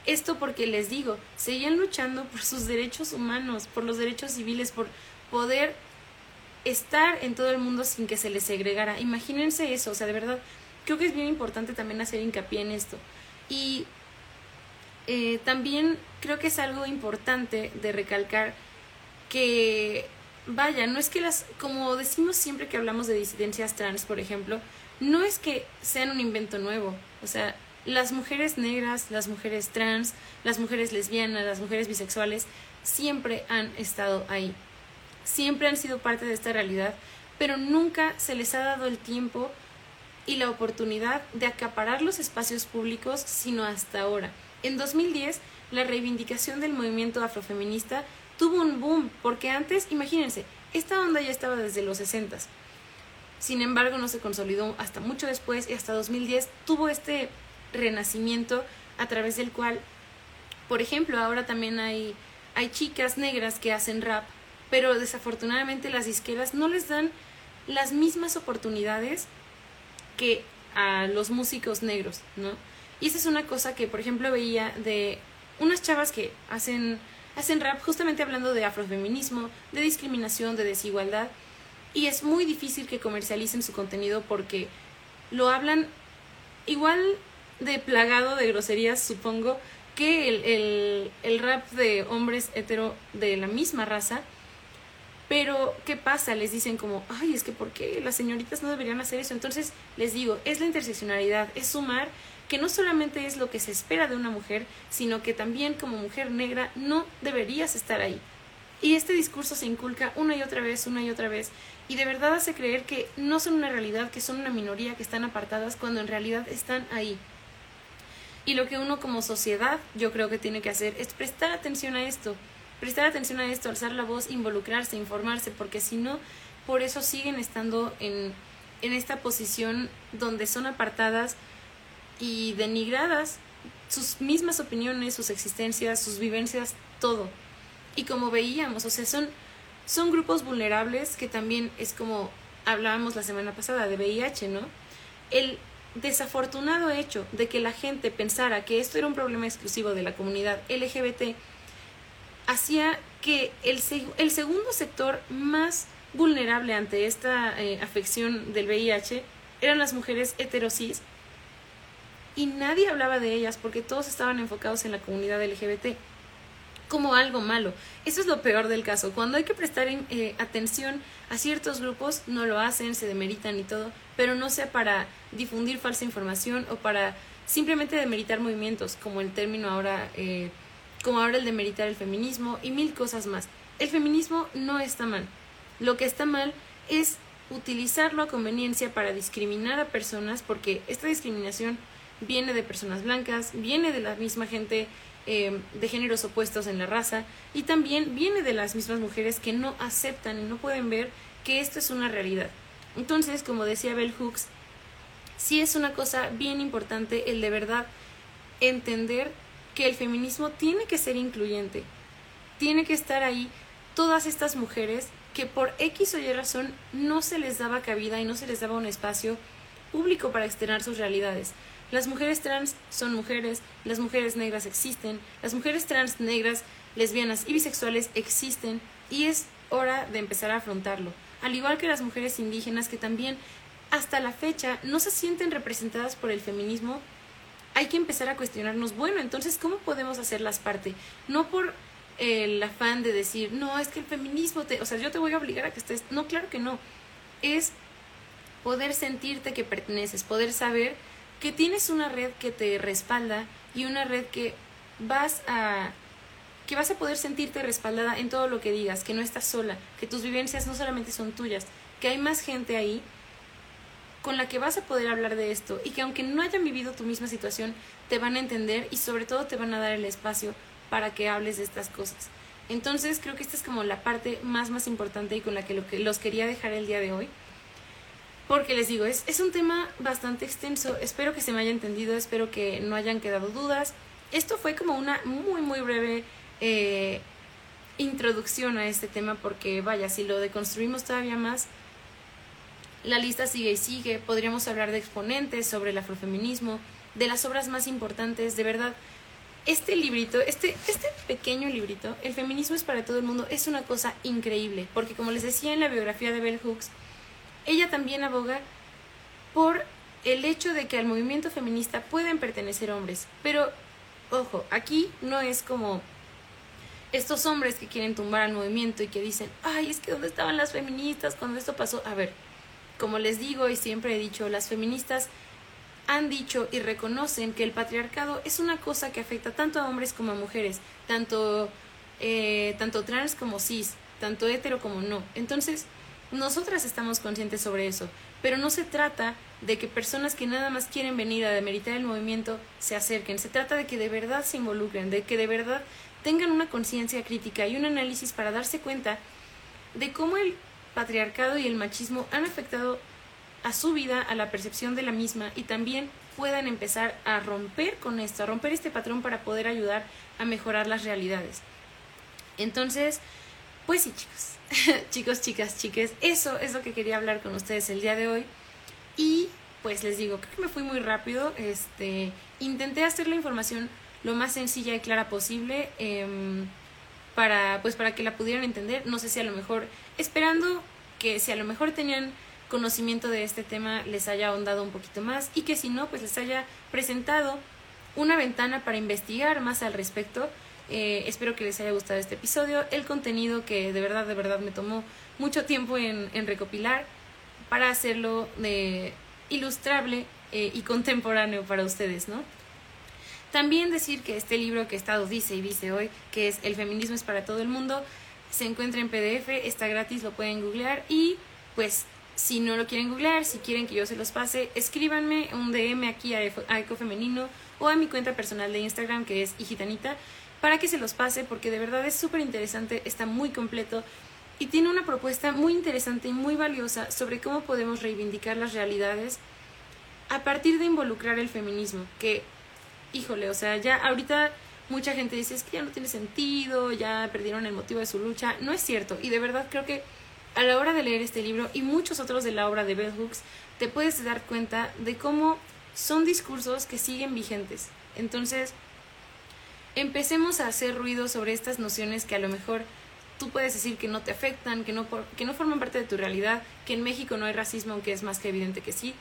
Esto porque les digo, seguían luchando por sus derechos humanos, por los derechos civiles, por poder estar en todo el mundo sin que se les segregara. Imagínense eso, o sea, de verdad, creo que es bien importante también hacer hincapié en esto. Y eh, también creo que es algo importante de recalcar que, vaya, no es que las, como decimos siempre que hablamos de disidencias trans, por ejemplo, no es que sean un invento nuevo, o sea, las mujeres negras, las mujeres trans, las mujeres lesbianas, las mujeres bisexuales, siempre han estado ahí, siempre han sido parte de esta realidad, pero nunca se les ha dado el tiempo y la oportunidad de acaparar los espacios públicos, sino hasta ahora. En 2010, la reivindicación del movimiento afrofeminista tuvo un boom, porque antes, imagínense, esta onda ya estaba desde los 60 sin embargo, no se consolidó hasta mucho después y hasta 2010 tuvo este renacimiento a través del cual, por ejemplo, ahora también hay, hay chicas negras que hacen rap, pero desafortunadamente las disqueras no les dan las mismas oportunidades que a los músicos negros, ¿no? Y esa es una cosa que, por ejemplo, veía de unas chavas que hacen hacen rap justamente hablando de afrofeminismo, de discriminación, de desigualdad, y es muy difícil que comercialicen su contenido porque lo hablan igual de plagado de groserías, supongo, que el, el, el rap de hombres hetero de la misma raza. Pero, ¿qué pasa? Les dicen como, ay, es que ¿por qué las señoritas no deberían hacer eso? Entonces, les digo, es la interseccionalidad, es sumar que no solamente es lo que se espera de una mujer, sino que también como mujer negra no deberías estar ahí. Y este discurso se inculca una y otra vez, una y otra vez, y de verdad hace creer que no son una realidad, que son una minoría, que están apartadas, cuando en realidad están ahí. Y lo que uno como sociedad yo creo que tiene que hacer es prestar atención a esto, prestar atención a esto, alzar la voz, involucrarse, informarse, porque si no, por eso siguen estando en, en esta posición donde son apartadas y denigradas sus mismas opiniones, sus existencias, sus vivencias, todo. Y como veíamos, o sea, son, son grupos vulnerables que también es como hablábamos la semana pasada de VIH, ¿no? El desafortunado hecho de que la gente pensara que esto era un problema exclusivo de la comunidad LGBT hacía que el, el segundo sector más vulnerable ante esta eh, afección del VIH eran las mujeres heterosis y nadie hablaba de ellas porque todos estaban enfocados en la comunidad LGBT como algo malo. Eso es lo peor del caso. Cuando hay que prestar eh, atención a ciertos grupos, no lo hacen, se demeritan y todo, pero no sea para difundir falsa información o para simplemente demeritar movimientos, como el término ahora, eh, como ahora el demeritar el feminismo y mil cosas más. El feminismo no está mal. Lo que está mal es utilizarlo a conveniencia para discriminar a personas, porque esta discriminación viene de personas blancas, viene de la misma gente eh, de géneros opuestos en la raza y también viene de las mismas mujeres que no aceptan y no pueden ver que esto es una realidad. Entonces, como decía Bell Hooks, sí es una cosa bien importante el de verdad entender que el feminismo tiene que ser incluyente, tiene que estar ahí todas estas mujeres que por X o Y razón no se les daba cabida y no se les daba un espacio público para externar sus realidades. Las mujeres trans son mujeres, las mujeres negras existen, las mujeres trans negras, lesbianas y bisexuales existen y es hora de empezar a afrontarlo. Al igual que las mujeres indígenas que también hasta la fecha no se sienten representadas por el feminismo, hay que empezar a cuestionarnos, bueno, entonces, ¿cómo podemos hacerlas parte? No por el afán de decir, no, es que el feminismo, te, o sea, yo te voy a obligar a que estés, no, claro que no, es poder sentirte que perteneces, poder saber que tienes una red que te respalda y una red que vas a que vas a poder sentirte respaldada en todo lo que digas, que no estás sola, que tus vivencias no solamente son tuyas, que hay más gente ahí con la que vas a poder hablar de esto y que aunque no hayan vivido tu misma situación, te van a entender y sobre todo te van a dar el espacio para que hables de estas cosas. Entonces creo que esta es como la parte más más importante y con la que, lo que los quería dejar el día de hoy porque les digo, es, es un tema bastante extenso, espero que se me haya entendido, espero que no hayan quedado dudas. Esto fue como una muy, muy breve eh, introducción a este tema porque vaya, si lo deconstruimos todavía más, la lista sigue y sigue, podríamos hablar de exponentes sobre el afrofeminismo, de las obras más importantes, de verdad. Este librito, este, este pequeño librito, El feminismo es para todo el mundo, es una cosa increíble, porque como les decía en la biografía de Bell Hooks, ella también aboga por el hecho de que al movimiento feminista pueden pertenecer hombres. Pero, ojo, aquí no es como estos hombres que quieren tumbar al movimiento y que dicen, ay, es que ¿dónde estaban las feministas cuando esto pasó? A ver, como les digo y siempre he dicho, las feministas han dicho y reconocen que el patriarcado es una cosa que afecta tanto a hombres como a mujeres, tanto, eh, tanto trans como cis, tanto hetero como no. Entonces, nosotras estamos conscientes sobre eso, pero no se trata de que personas que nada más quieren venir a demeritar el movimiento se acerquen, se trata de que de verdad se involucren, de que de verdad tengan una conciencia crítica y un análisis para darse cuenta de cómo el patriarcado y el machismo han afectado a su vida, a la percepción de la misma y también puedan empezar a romper con esto, a romper este patrón para poder ayudar a mejorar las realidades. Entonces, pues sí, chicos, chicos, chicas, chiques, eso es lo que quería hablar con ustedes el día de hoy. Y pues les digo, creo que me fui muy rápido. Este, intenté hacer la información lo más sencilla y clara posible. Em, para, pues, para que la pudieran entender. No sé si a lo mejor, esperando que si a lo mejor tenían conocimiento de este tema les haya ahondado un poquito más y que si no, pues les haya presentado una ventana para investigar más al respecto. Eh, espero que les haya gustado este episodio, el contenido que de verdad, de verdad me tomó mucho tiempo en, recopilar para hacerlo de ilustrable eh, y contemporáneo para ustedes, ¿no? También decir que este libro que he estado dice y dice hoy, que es El feminismo es para todo el mundo, se encuentra en PDF, está gratis, lo pueden googlear y pues si no lo quieren googlear, si quieren que yo se los pase, escríbanme un DM aquí a, Eco Femenino o a mi cuenta personal de Instagram que es Higitanita para que se los pase porque de verdad es súper interesante, está muy completo y tiene una propuesta muy interesante y muy valiosa sobre cómo podemos reivindicar las realidades a partir de involucrar el feminismo, que, híjole, o sea, ya ahorita mucha gente dice es que ya no tiene sentido, ya perdieron el motivo de su lucha, no es cierto y de verdad creo que a la hora de leer este libro y muchos otros de la obra de Bell Hooks, te puedes dar cuenta de cómo son discursos que siguen vigentes. Entonces, empecemos a hacer ruido sobre estas nociones que a lo mejor tú puedes decir que no te afectan, que no, que no forman parte de tu realidad, que en México no hay racismo, aunque es más que evidente que sí,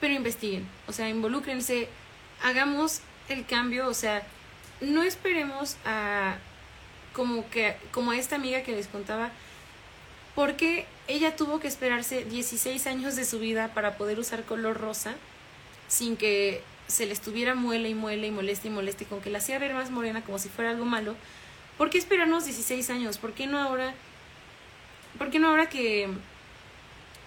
pero investiguen, o sea, involúcrense, hagamos el cambio, o sea, no esperemos a como que como a esta amiga que les contaba porque ella tuvo que esperarse 16 años de su vida para poder usar color rosa sin que se le estuviera muele y muele y moleste y moleste, con que la hacía ver más morena como si fuera algo malo. ¿Por qué esperarnos 16 años? ¿Por qué no ahora? ¿Por qué no ahora que,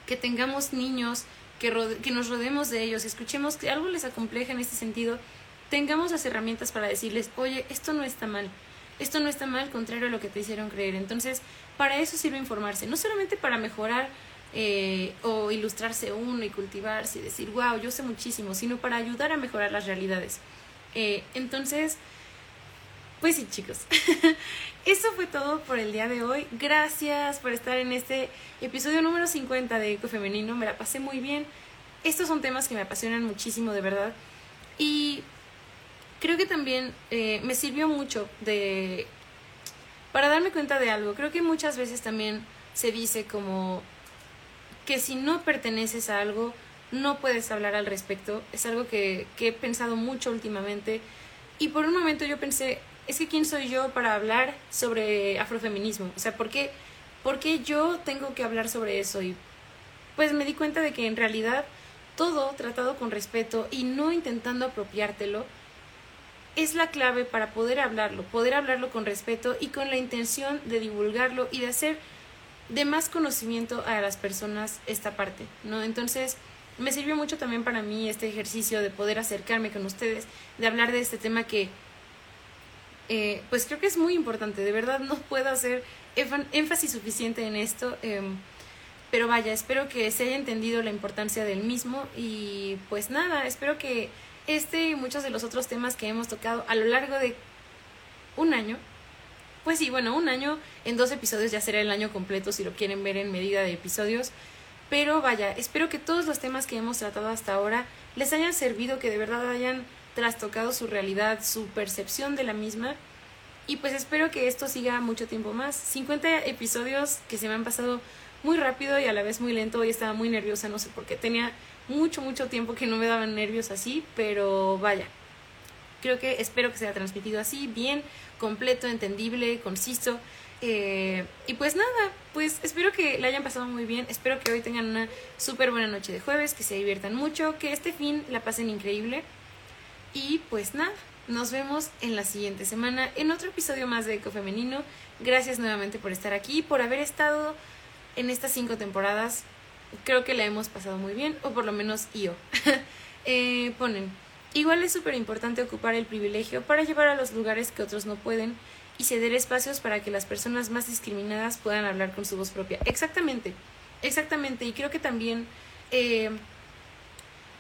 que tengamos niños, que, nos rodeemos de ellos, escuchemos que algo les acompleja en este sentido, tengamos las herramientas para decirles, oye, esto no está mal, esto no está mal, contrario a lo que te hicieron creer. Entonces, para eso sirve informarse, no solamente para mejorar eh, o ilustrarse uno y cultivarse y decir, wow, yo sé muchísimo, sino para ayudar a mejorar las realidades. Eh, entonces, pues sí, chicos. Eso fue todo por el día de hoy. Gracias por estar en este episodio número 50 de Eco Femenino. Me la pasé muy bien. Estos son temas que me apasionan muchísimo, de verdad. Y creo que también eh, me sirvió mucho de para darme cuenta de algo. Creo que muchas veces también se dice como que si no perteneces a algo, no puedes hablar al respecto. Es algo que, que he pensado mucho últimamente. Y por un momento yo pensé, es que ¿quién soy yo para hablar sobre afrofeminismo? O sea, ¿por qué, ¿por qué yo tengo que hablar sobre eso? Y pues me di cuenta de que en realidad todo tratado con respeto y no intentando apropiártelo, es la clave para poder hablarlo, poder hablarlo con respeto y con la intención de divulgarlo y de hacer de más conocimiento a las personas esta parte, ¿no? Entonces, me sirvió mucho también para mí este ejercicio de poder acercarme con ustedes, de hablar de este tema que, eh, pues creo que es muy importante, de verdad no puedo hacer énfasis suficiente en esto, em, pero vaya, espero que se haya entendido la importancia del mismo y pues nada, espero que este y muchos de los otros temas que hemos tocado a lo largo de un año. Pues sí, bueno, un año en dos episodios ya será el año completo si lo quieren ver en medida de episodios. Pero vaya, espero que todos los temas que hemos tratado hasta ahora les hayan servido, que de verdad hayan trastocado su realidad, su percepción de la misma. Y pues espero que esto siga mucho tiempo más. 50 episodios que se me han pasado muy rápido y a la vez muy lento. Hoy estaba muy nerviosa, no sé por qué. Tenía mucho, mucho tiempo que no me daban nervios así, pero vaya, creo que espero que sea transmitido así, bien, completo, entendible, conciso. Eh, y pues nada, pues espero que la hayan pasado muy bien, espero que hoy tengan una súper buena noche de jueves, que se diviertan mucho, que este fin la pasen increíble. Y pues nada, nos vemos en la siguiente semana en otro episodio más de Eco Femenino. Gracias nuevamente por estar aquí, por haber estado en estas cinco temporadas creo que la hemos pasado muy bien, o por lo menos yo. eh, ponen, igual es súper importante ocupar el privilegio para llevar a los lugares que otros no pueden y ceder espacios para que las personas más discriminadas puedan hablar con su voz propia. Exactamente, exactamente. Y creo que también eh,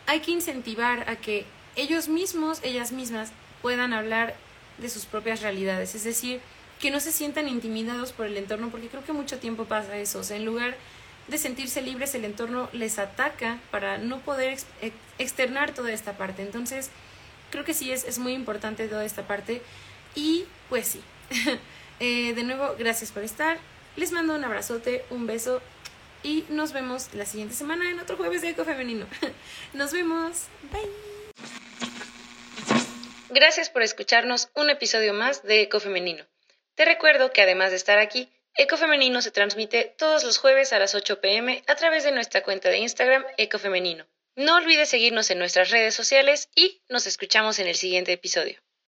hay que incentivar a que ellos mismos, ellas mismas, puedan hablar de sus propias realidades. Es decir, que no se sientan intimidados por el entorno, porque creo que mucho tiempo pasa eso. O sea, en lugar de sentirse libres, el entorno les ataca para no poder externar toda esta parte. Entonces, creo que sí es, es muy importante toda esta parte. Y pues sí, Eh, de nuevo, gracias por estar. Les mando un abrazote, un beso y nos vemos la siguiente semana en otro jueves de Eco Femenino. Nos vemos. Bye. Gracias por escucharnos un episodio más de Eco Femenino. Te recuerdo que además de estar aquí, Eco Femenino se transmite todos los jueves a las 8 pm a través de nuestra cuenta de Instagram Eco Femenino. No olvides seguirnos en nuestras redes sociales y nos escuchamos en el siguiente episodio.